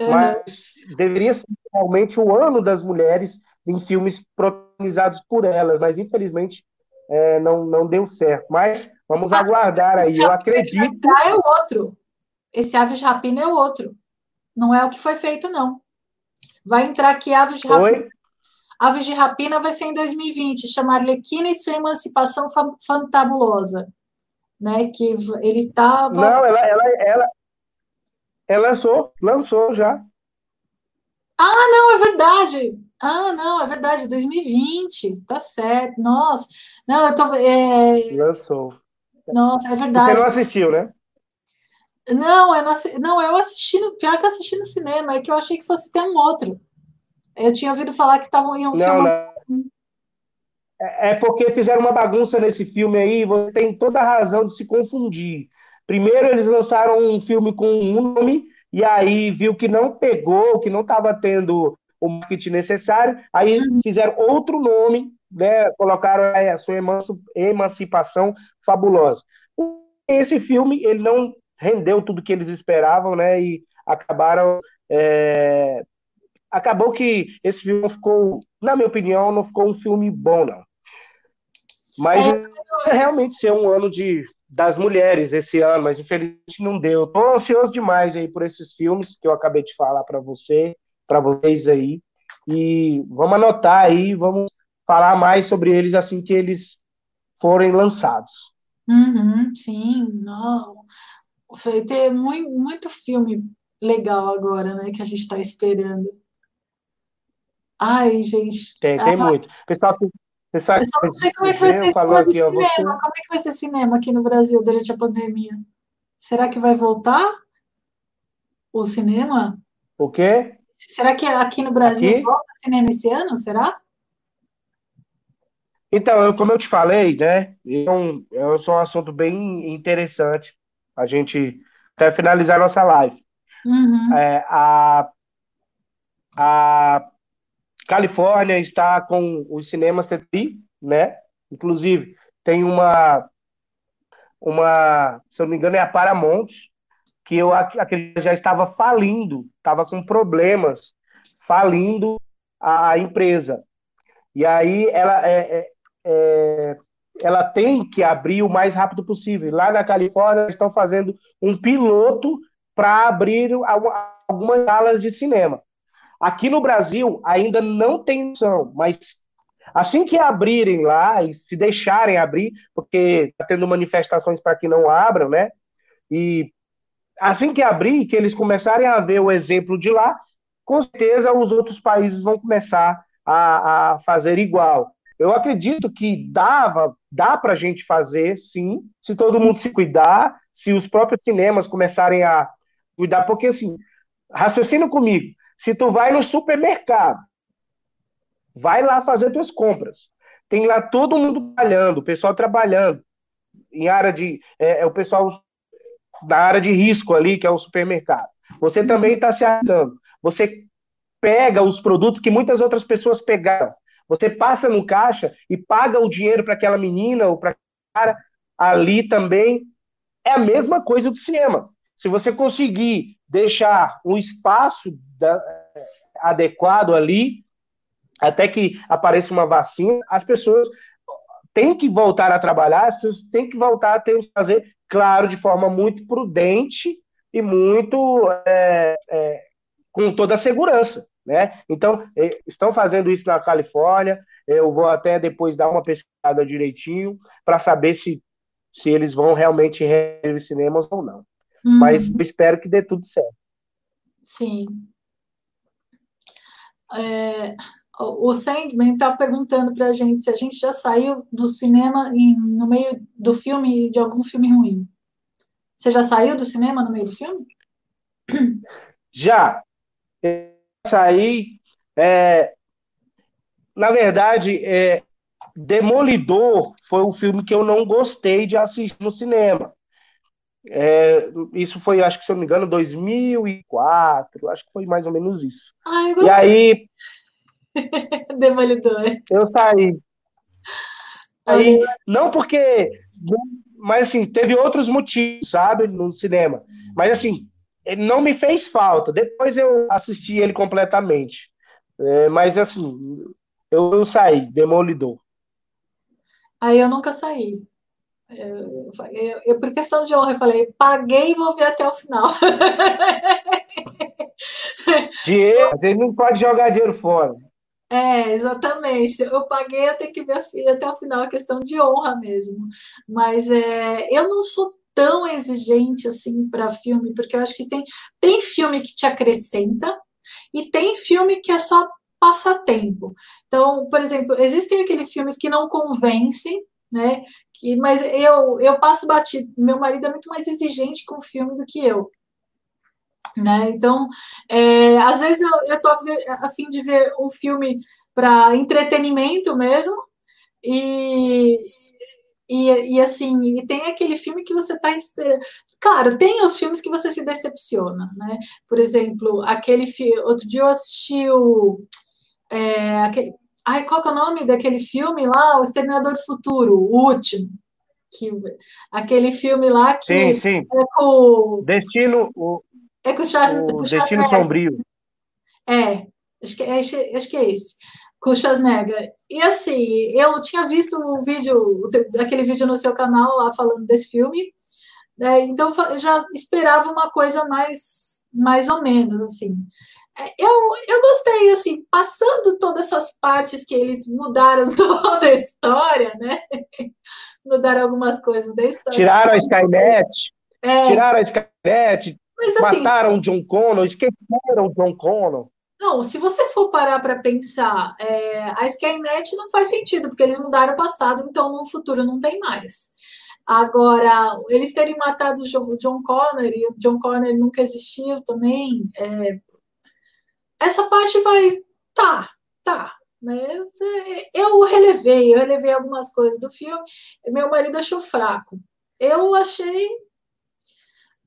Uhum. Mas deveria ser realmente o ano das mulheres em filmes protagonizados por elas, mas infelizmente é, não, não deu certo. Mas vamos ah, aguardar aí. Eu acredito. É o outro. Esse Aves de Rapina é o outro. Não é o que foi feito, não. Vai entrar aqui Aves de Rapina. Oi? Aves de Rapina vai ser em 2020, chamar Arlequina e sua emancipação fantabulosa. Né, que ele estava. Não, ela, ela, ela, ela lançou, lançou já. Ah, não, é verdade. Ah, não, é verdade, 2020, tá certo. Nossa, não, eu tô. É... Lançou. Nossa, é verdade. Você não assistiu, né? Não, eu não, assisti, não, eu assisti, no, pior que assisti no cinema, é que eu achei que fosse ter um outro. Eu tinha ouvido falar que estavam iam não, filmar. Não. É, é porque fizeram uma bagunça nesse filme aí, você tem toda a razão de se confundir. Primeiro eles lançaram um filme com um nome, e aí viu que não pegou, que não estava tendo o marketing necessário, aí uhum. fizeram outro nome, né, colocaram a sua emancipação fabulosa. Esse filme, ele não rendeu tudo que eles esperavam, né, e acabaram é, acabou que esse filme não ficou, na minha opinião, não ficou um filme bom, não. Mas é, realmente ser um ano de das mulheres esse ano, mas infelizmente não deu. Estou ansioso demais aí por esses filmes que eu acabei de falar para você, para vocês aí. E vamos anotar aí, vamos falar mais sobre eles assim que eles forem lançados. Uhum, sim, não. Vai ter muito, muito filme legal agora, né, que a gente está esperando. Ai, gente. Tem, tem ah, muito. Pessoal, pessoal, pessoal não sei como é que vai ser falou aqui, ó, você... Como é que vai ser cinema aqui no Brasil durante a pandemia? Será que vai voltar? O cinema? O quê? Será que aqui no Brasil aqui? volta cinema esse ano? Será? Então, eu, como eu te falei, né? Eu, eu sou um assunto bem interessante. A gente até finalizar nossa live. Uhum. É, a, a Califórnia está com os cinemas TTI, né? Inclusive, tem uma, uma, se eu não me engano, é a Paramount, que eu aquele já estava falindo, estava com problemas, falindo a empresa. E aí ela é, é, é, ela tem que abrir o mais rápido possível. Lá na Califórnia estão fazendo um piloto para abrir algumas salas de cinema. Aqui no Brasil ainda não tem noção, mas assim que abrirem lá e se deixarem abrir, porque está tendo manifestações para que não abram, né? E assim que abrir, que eles começarem a ver o exemplo de lá, com certeza os outros países vão começar a, a fazer igual. Eu acredito que dava, dá para a gente fazer, sim, se todo mundo se cuidar, se os próprios cinemas começarem a cuidar, porque assim, raciocina comigo, se tu vai no supermercado, vai lá fazer tuas compras. Tem lá todo mundo trabalhando, o pessoal trabalhando em área de. É, é o pessoal da área de risco ali, que é o supermercado. Você também está se arriscando. Você pega os produtos que muitas outras pessoas pegaram. Você passa no caixa e paga o dinheiro para aquela menina ou para cara ali também. É a mesma coisa do cinema. Se você conseguir deixar um espaço da, adequado ali, até que apareça uma vacina, as pessoas têm que voltar a trabalhar, as pessoas têm que voltar a ter o fazer, claro, de forma muito prudente e muito é, é, com toda a segurança. Né? Então, estão fazendo isso na Califórnia. Eu vou até depois dar uma pesquisada direitinho para saber se, se eles vão realmente reabrir os cinemas ou não. Uhum. Mas eu espero que dê tudo certo. Sim. É, o Sandman está perguntando para a gente se a gente já saiu do cinema em, no meio do filme, de algum filme ruim. Você já saiu do cinema no meio do filme? Já. Eu saí. É, na verdade, é, Demolidor foi um filme que eu não gostei de assistir no cinema. É, isso foi, acho que se eu não me engano, 2004, acho que foi mais ou menos isso. Ah, eu gostei. E aí. Demolidor. Eu saí. Aí, não porque. Mas assim, teve outros motivos, sabe, no cinema. Mas assim, ele não me fez falta. Depois eu assisti ele completamente. É, mas assim, eu, eu saí, Demolidor. Aí eu nunca saí. Eu, eu, eu, por questão de honra, eu falei, paguei e vou ver até o final. Dinheiro, a gente não pode jogar dinheiro fora. É, exatamente. Eu paguei, tenho que ver até o final, é questão de honra mesmo. Mas é, eu não sou tão exigente assim para filme, porque eu acho que tem, tem filme que te acrescenta e tem filme que é só passatempo. Então, por exemplo, existem aqueles filmes que não convencem, né? Que, mas eu, eu passo batido. Meu marido é muito mais exigente com o filme do que eu. Né? Então, é, às vezes eu estou a fim de ver um filme para entretenimento mesmo, e, e, e, assim, e tem aquele filme que você está esperando. Claro, tem os filmes que você se decepciona, né? Por exemplo, aquele filme. Outro dia eu assisti o. É, aquele, Ai, qual que é o nome daquele filme lá? O Exterminador do Futuro, o último. Que, aquele filme lá que sim, sim. é. Destino. O, é o, o o Destino Sombrio. É, acho que, é, acho que é esse. Com o Schwarzenegger. E assim, eu tinha visto um vídeo, aquele vídeo no seu canal lá falando desse filme. Né, então eu já esperava uma coisa mais, mais ou menos, assim eu, eu gostei, assim, passando todas essas partes que eles mudaram toda a história, né? mudaram algumas coisas da história. Tiraram a Skynet, é, tiraram a Skynet, mas, assim, mataram John Connor, esqueceram John Connor. Não, se você for parar para pensar, é, a Skynet não faz sentido, porque eles mudaram o passado, então no futuro não tem mais. Agora, eles terem matado o John, John Connor e o John Connor nunca existiu também, é, essa parte vai, tá, tá, né? Eu relevei, eu relevei algumas coisas do filme, meu marido achou fraco. Eu achei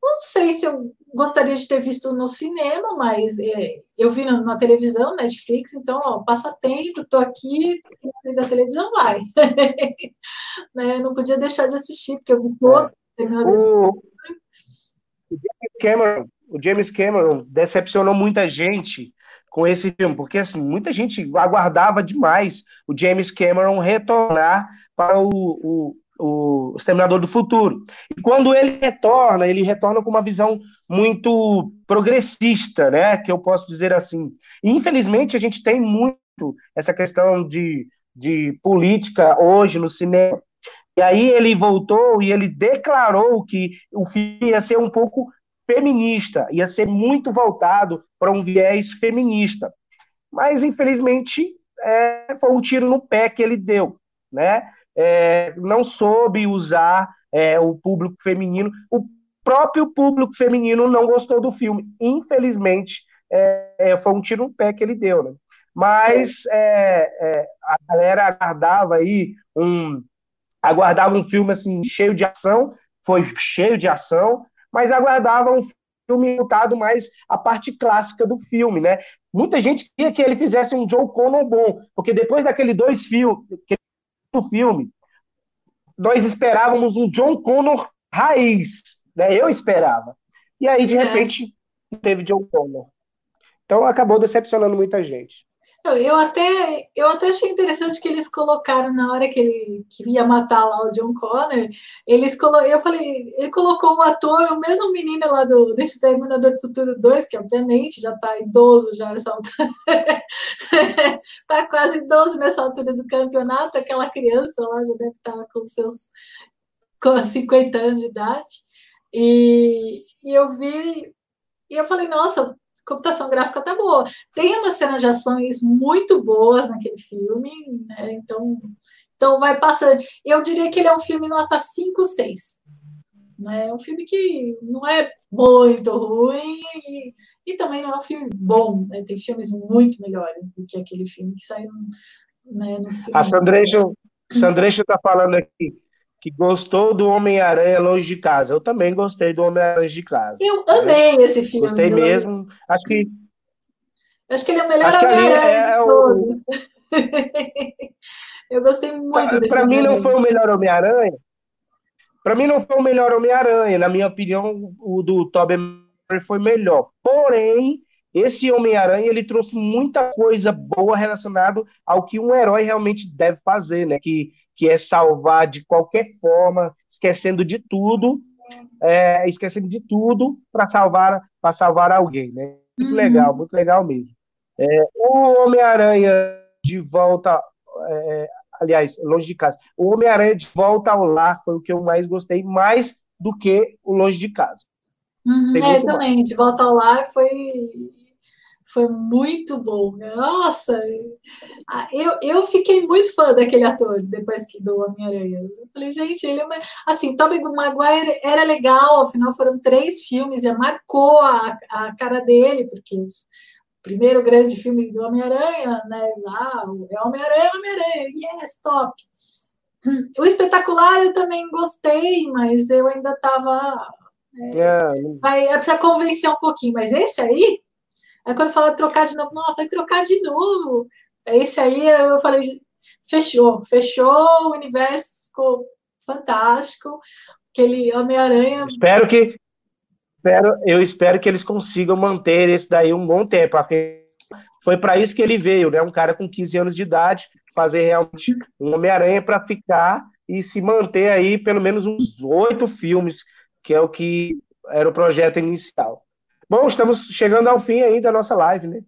não sei se eu gostaria de ter visto no cinema, mas é, eu vi na, na, televisão, Netflix, então, ó, tempo, tô aqui, da televisão vai. né? Não podia deixar de assistir, porque eu vi todo. É. O, o, James Cameron, o James Cameron decepcionou muita gente com esse filme, porque assim, muita gente aguardava demais o James Cameron retornar para o, o o Exterminador do Futuro. E quando ele retorna, ele retorna com uma visão muito progressista, né? Que eu posso dizer assim. E, infelizmente, a gente tem muito essa questão de, de política hoje no cinema. E aí ele voltou e ele declarou que o filme ia ser um pouco feminista, ia ser muito voltado para um viés feminista. Mas, infelizmente, é, foi um tiro no pé que ele deu, né? É, não soube usar é, o público feminino. O próprio público feminino não gostou do filme. Infelizmente, é, é foi um tiro no pé que ele deu. Né? Mas é, é, a galera aguardava aí um aguardava um filme assim cheio de ação, foi cheio de ação, mas aguardava um filme lutado mais a parte clássica do filme, né? Muita gente queria que ele fizesse um Joe Connor bom, porque depois daquele dois filmes, do filme, nós esperávamos um John Connor raiz, né? Eu esperava. E aí, de é. repente, teve John Connor. Então acabou decepcionando muita gente. Eu até, eu até achei interessante que eles colocaram na hora que ele queria matar lá o John Connor, eles colo, eu falei, ele colocou um ator, o mesmo menino lá do desse Terminador do Futuro 2, que obviamente já está idoso já nessa altura, tá quase idoso nessa altura do campeonato, aquela criança lá já deve estar tá com seus com 50 anos de idade. E, e eu vi e eu falei, nossa, computação gráfica tá boa. Tem umas cenas de ações muito boas naquele filme, né? Então, então vai passando. Eu diria que ele é um filme nota 5, 6. Né? É um filme que não é muito ruim e, e também não é um filme bom. Né? Tem filmes muito melhores do que aquele filme que saiu né, no cinema. A Sandreixo está falando aqui que gostou do Homem-Aranha Longe de Casa. Eu também gostei do Homem-Aranha Longe de Casa. Eu amei esse filme. Gostei mesmo. Acho que. Acho que ele é o melhor Homem-Aranha é de todos. O... eu gostei muito pra, desse Para mim não foi o melhor Homem-Aranha. Para mim não foi o melhor Homem-Aranha. Na minha opinião, o do Tobey foi melhor. Porém, esse Homem-Aranha ele trouxe muita coisa boa relacionado ao que um herói realmente deve fazer, né? Que que é salvar de qualquer forma, esquecendo de tudo, é, esquecendo de tudo para salvar para salvar alguém, né? Muito uhum. legal, muito legal mesmo. É, o Homem-Aranha de volta, é, aliás, longe de casa. O Homem-Aranha de volta ao lar foi o que eu mais gostei, mais do que o longe de casa. Uhum, é, também, mais. de volta ao lar foi foi muito bom. Nossa, eu, eu fiquei muito fã daquele ator depois que do Homem-Aranha. Eu falei, gente, ele é uma... assim, Tobey Maguire era legal, afinal foram três filmes e marcou a, a cara dele, porque o primeiro grande filme do Homem-Aranha, né? Ah, é Homem-Aranha, Homem-Aranha, yes, top. O espetacular eu também gostei, mas eu ainda estava. É, yeah. vai, precisa convencer um pouquinho, mas esse aí, Aí quando fala trocar de novo, não, vai trocar de novo. Esse aí eu falei, fechou, fechou, o universo ficou fantástico. Aquele Homem-Aranha. Espero que. Espero, eu espero que eles consigam manter esse daí um bom tempo. Foi para isso que ele veio, né? Um cara com 15 anos de idade, fazer realmente um Homem-Aranha para ficar e se manter aí pelo menos uns oito filmes, que é o que era o projeto inicial. Bom, estamos chegando ao fim aí da nossa live, né?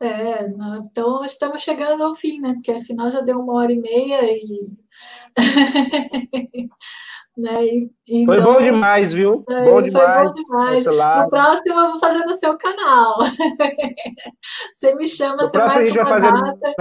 É, então estamos chegando ao fim, né? Porque afinal já deu uma hora e meia e. né? E, então, foi bom demais, viu? É, bom demais. Foi bom demais. No próximo eu vou fazer no seu canal. você me chama, no você marca uma data.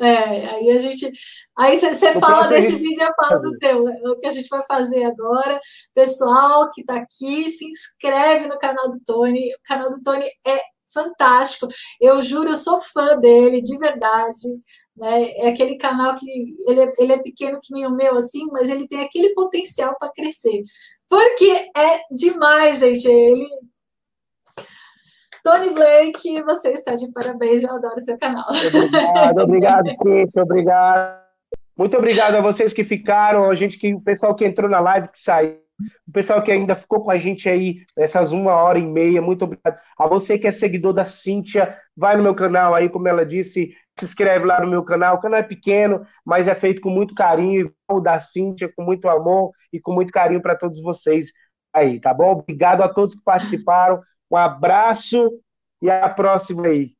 É, aí a gente. Aí você fala desse vídeo, eu falo do teu. É o que a gente vai fazer agora. Pessoal que está aqui, se inscreve no canal do Tony. O canal do Tony é fantástico. Eu juro, eu sou fã dele, de verdade. Né? É aquele canal que ele é, ele é pequeno que nem o meu, assim, mas ele tem aquele potencial para crescer. Porque é demais, gente. Ele Tony Blake, você está de parabéns, eu adoro seu canal. Obrigado, obrigado, Cíntia, obrigado. Muito obrigado a vocês que ficaram, a gente que, o pessoal que entrou na live, que saiu, o pessoal que ainda ficou com a gente aí nessas uma hora e meia, muito obrigado. A você que é seguidor da Cíntia, vai no meu canal aí, como ela disse, se inscreve lá no meu canal. O canal é pequeno, mas é feito com muito carinho, o da Cíntia, com muito amor e com muito carinho para todos vocês aí, tá bom? Obrigado a todos que participaram. Um abraço e a próxima aí.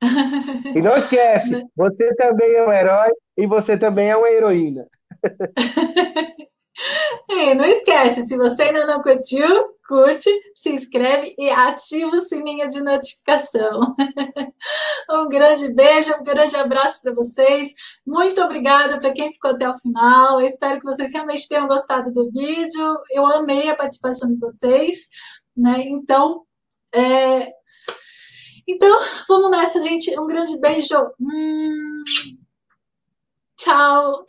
E não esquece, você também é um herói e você também é uma heroína. E não esquece, se você ainda não curtiu, curte, se inscreve e ativa o sininho de notificação. Um grande beijo, um grande abraço para vocês. Muito obrigada para quem ficou até o final. Eu espero que vocês realmente tenham gostado do vídeo. Eu amei a participação de vocês. Né? Então, é... então, vamos nessa, gente. Um grande beijo. Hum... Tchau.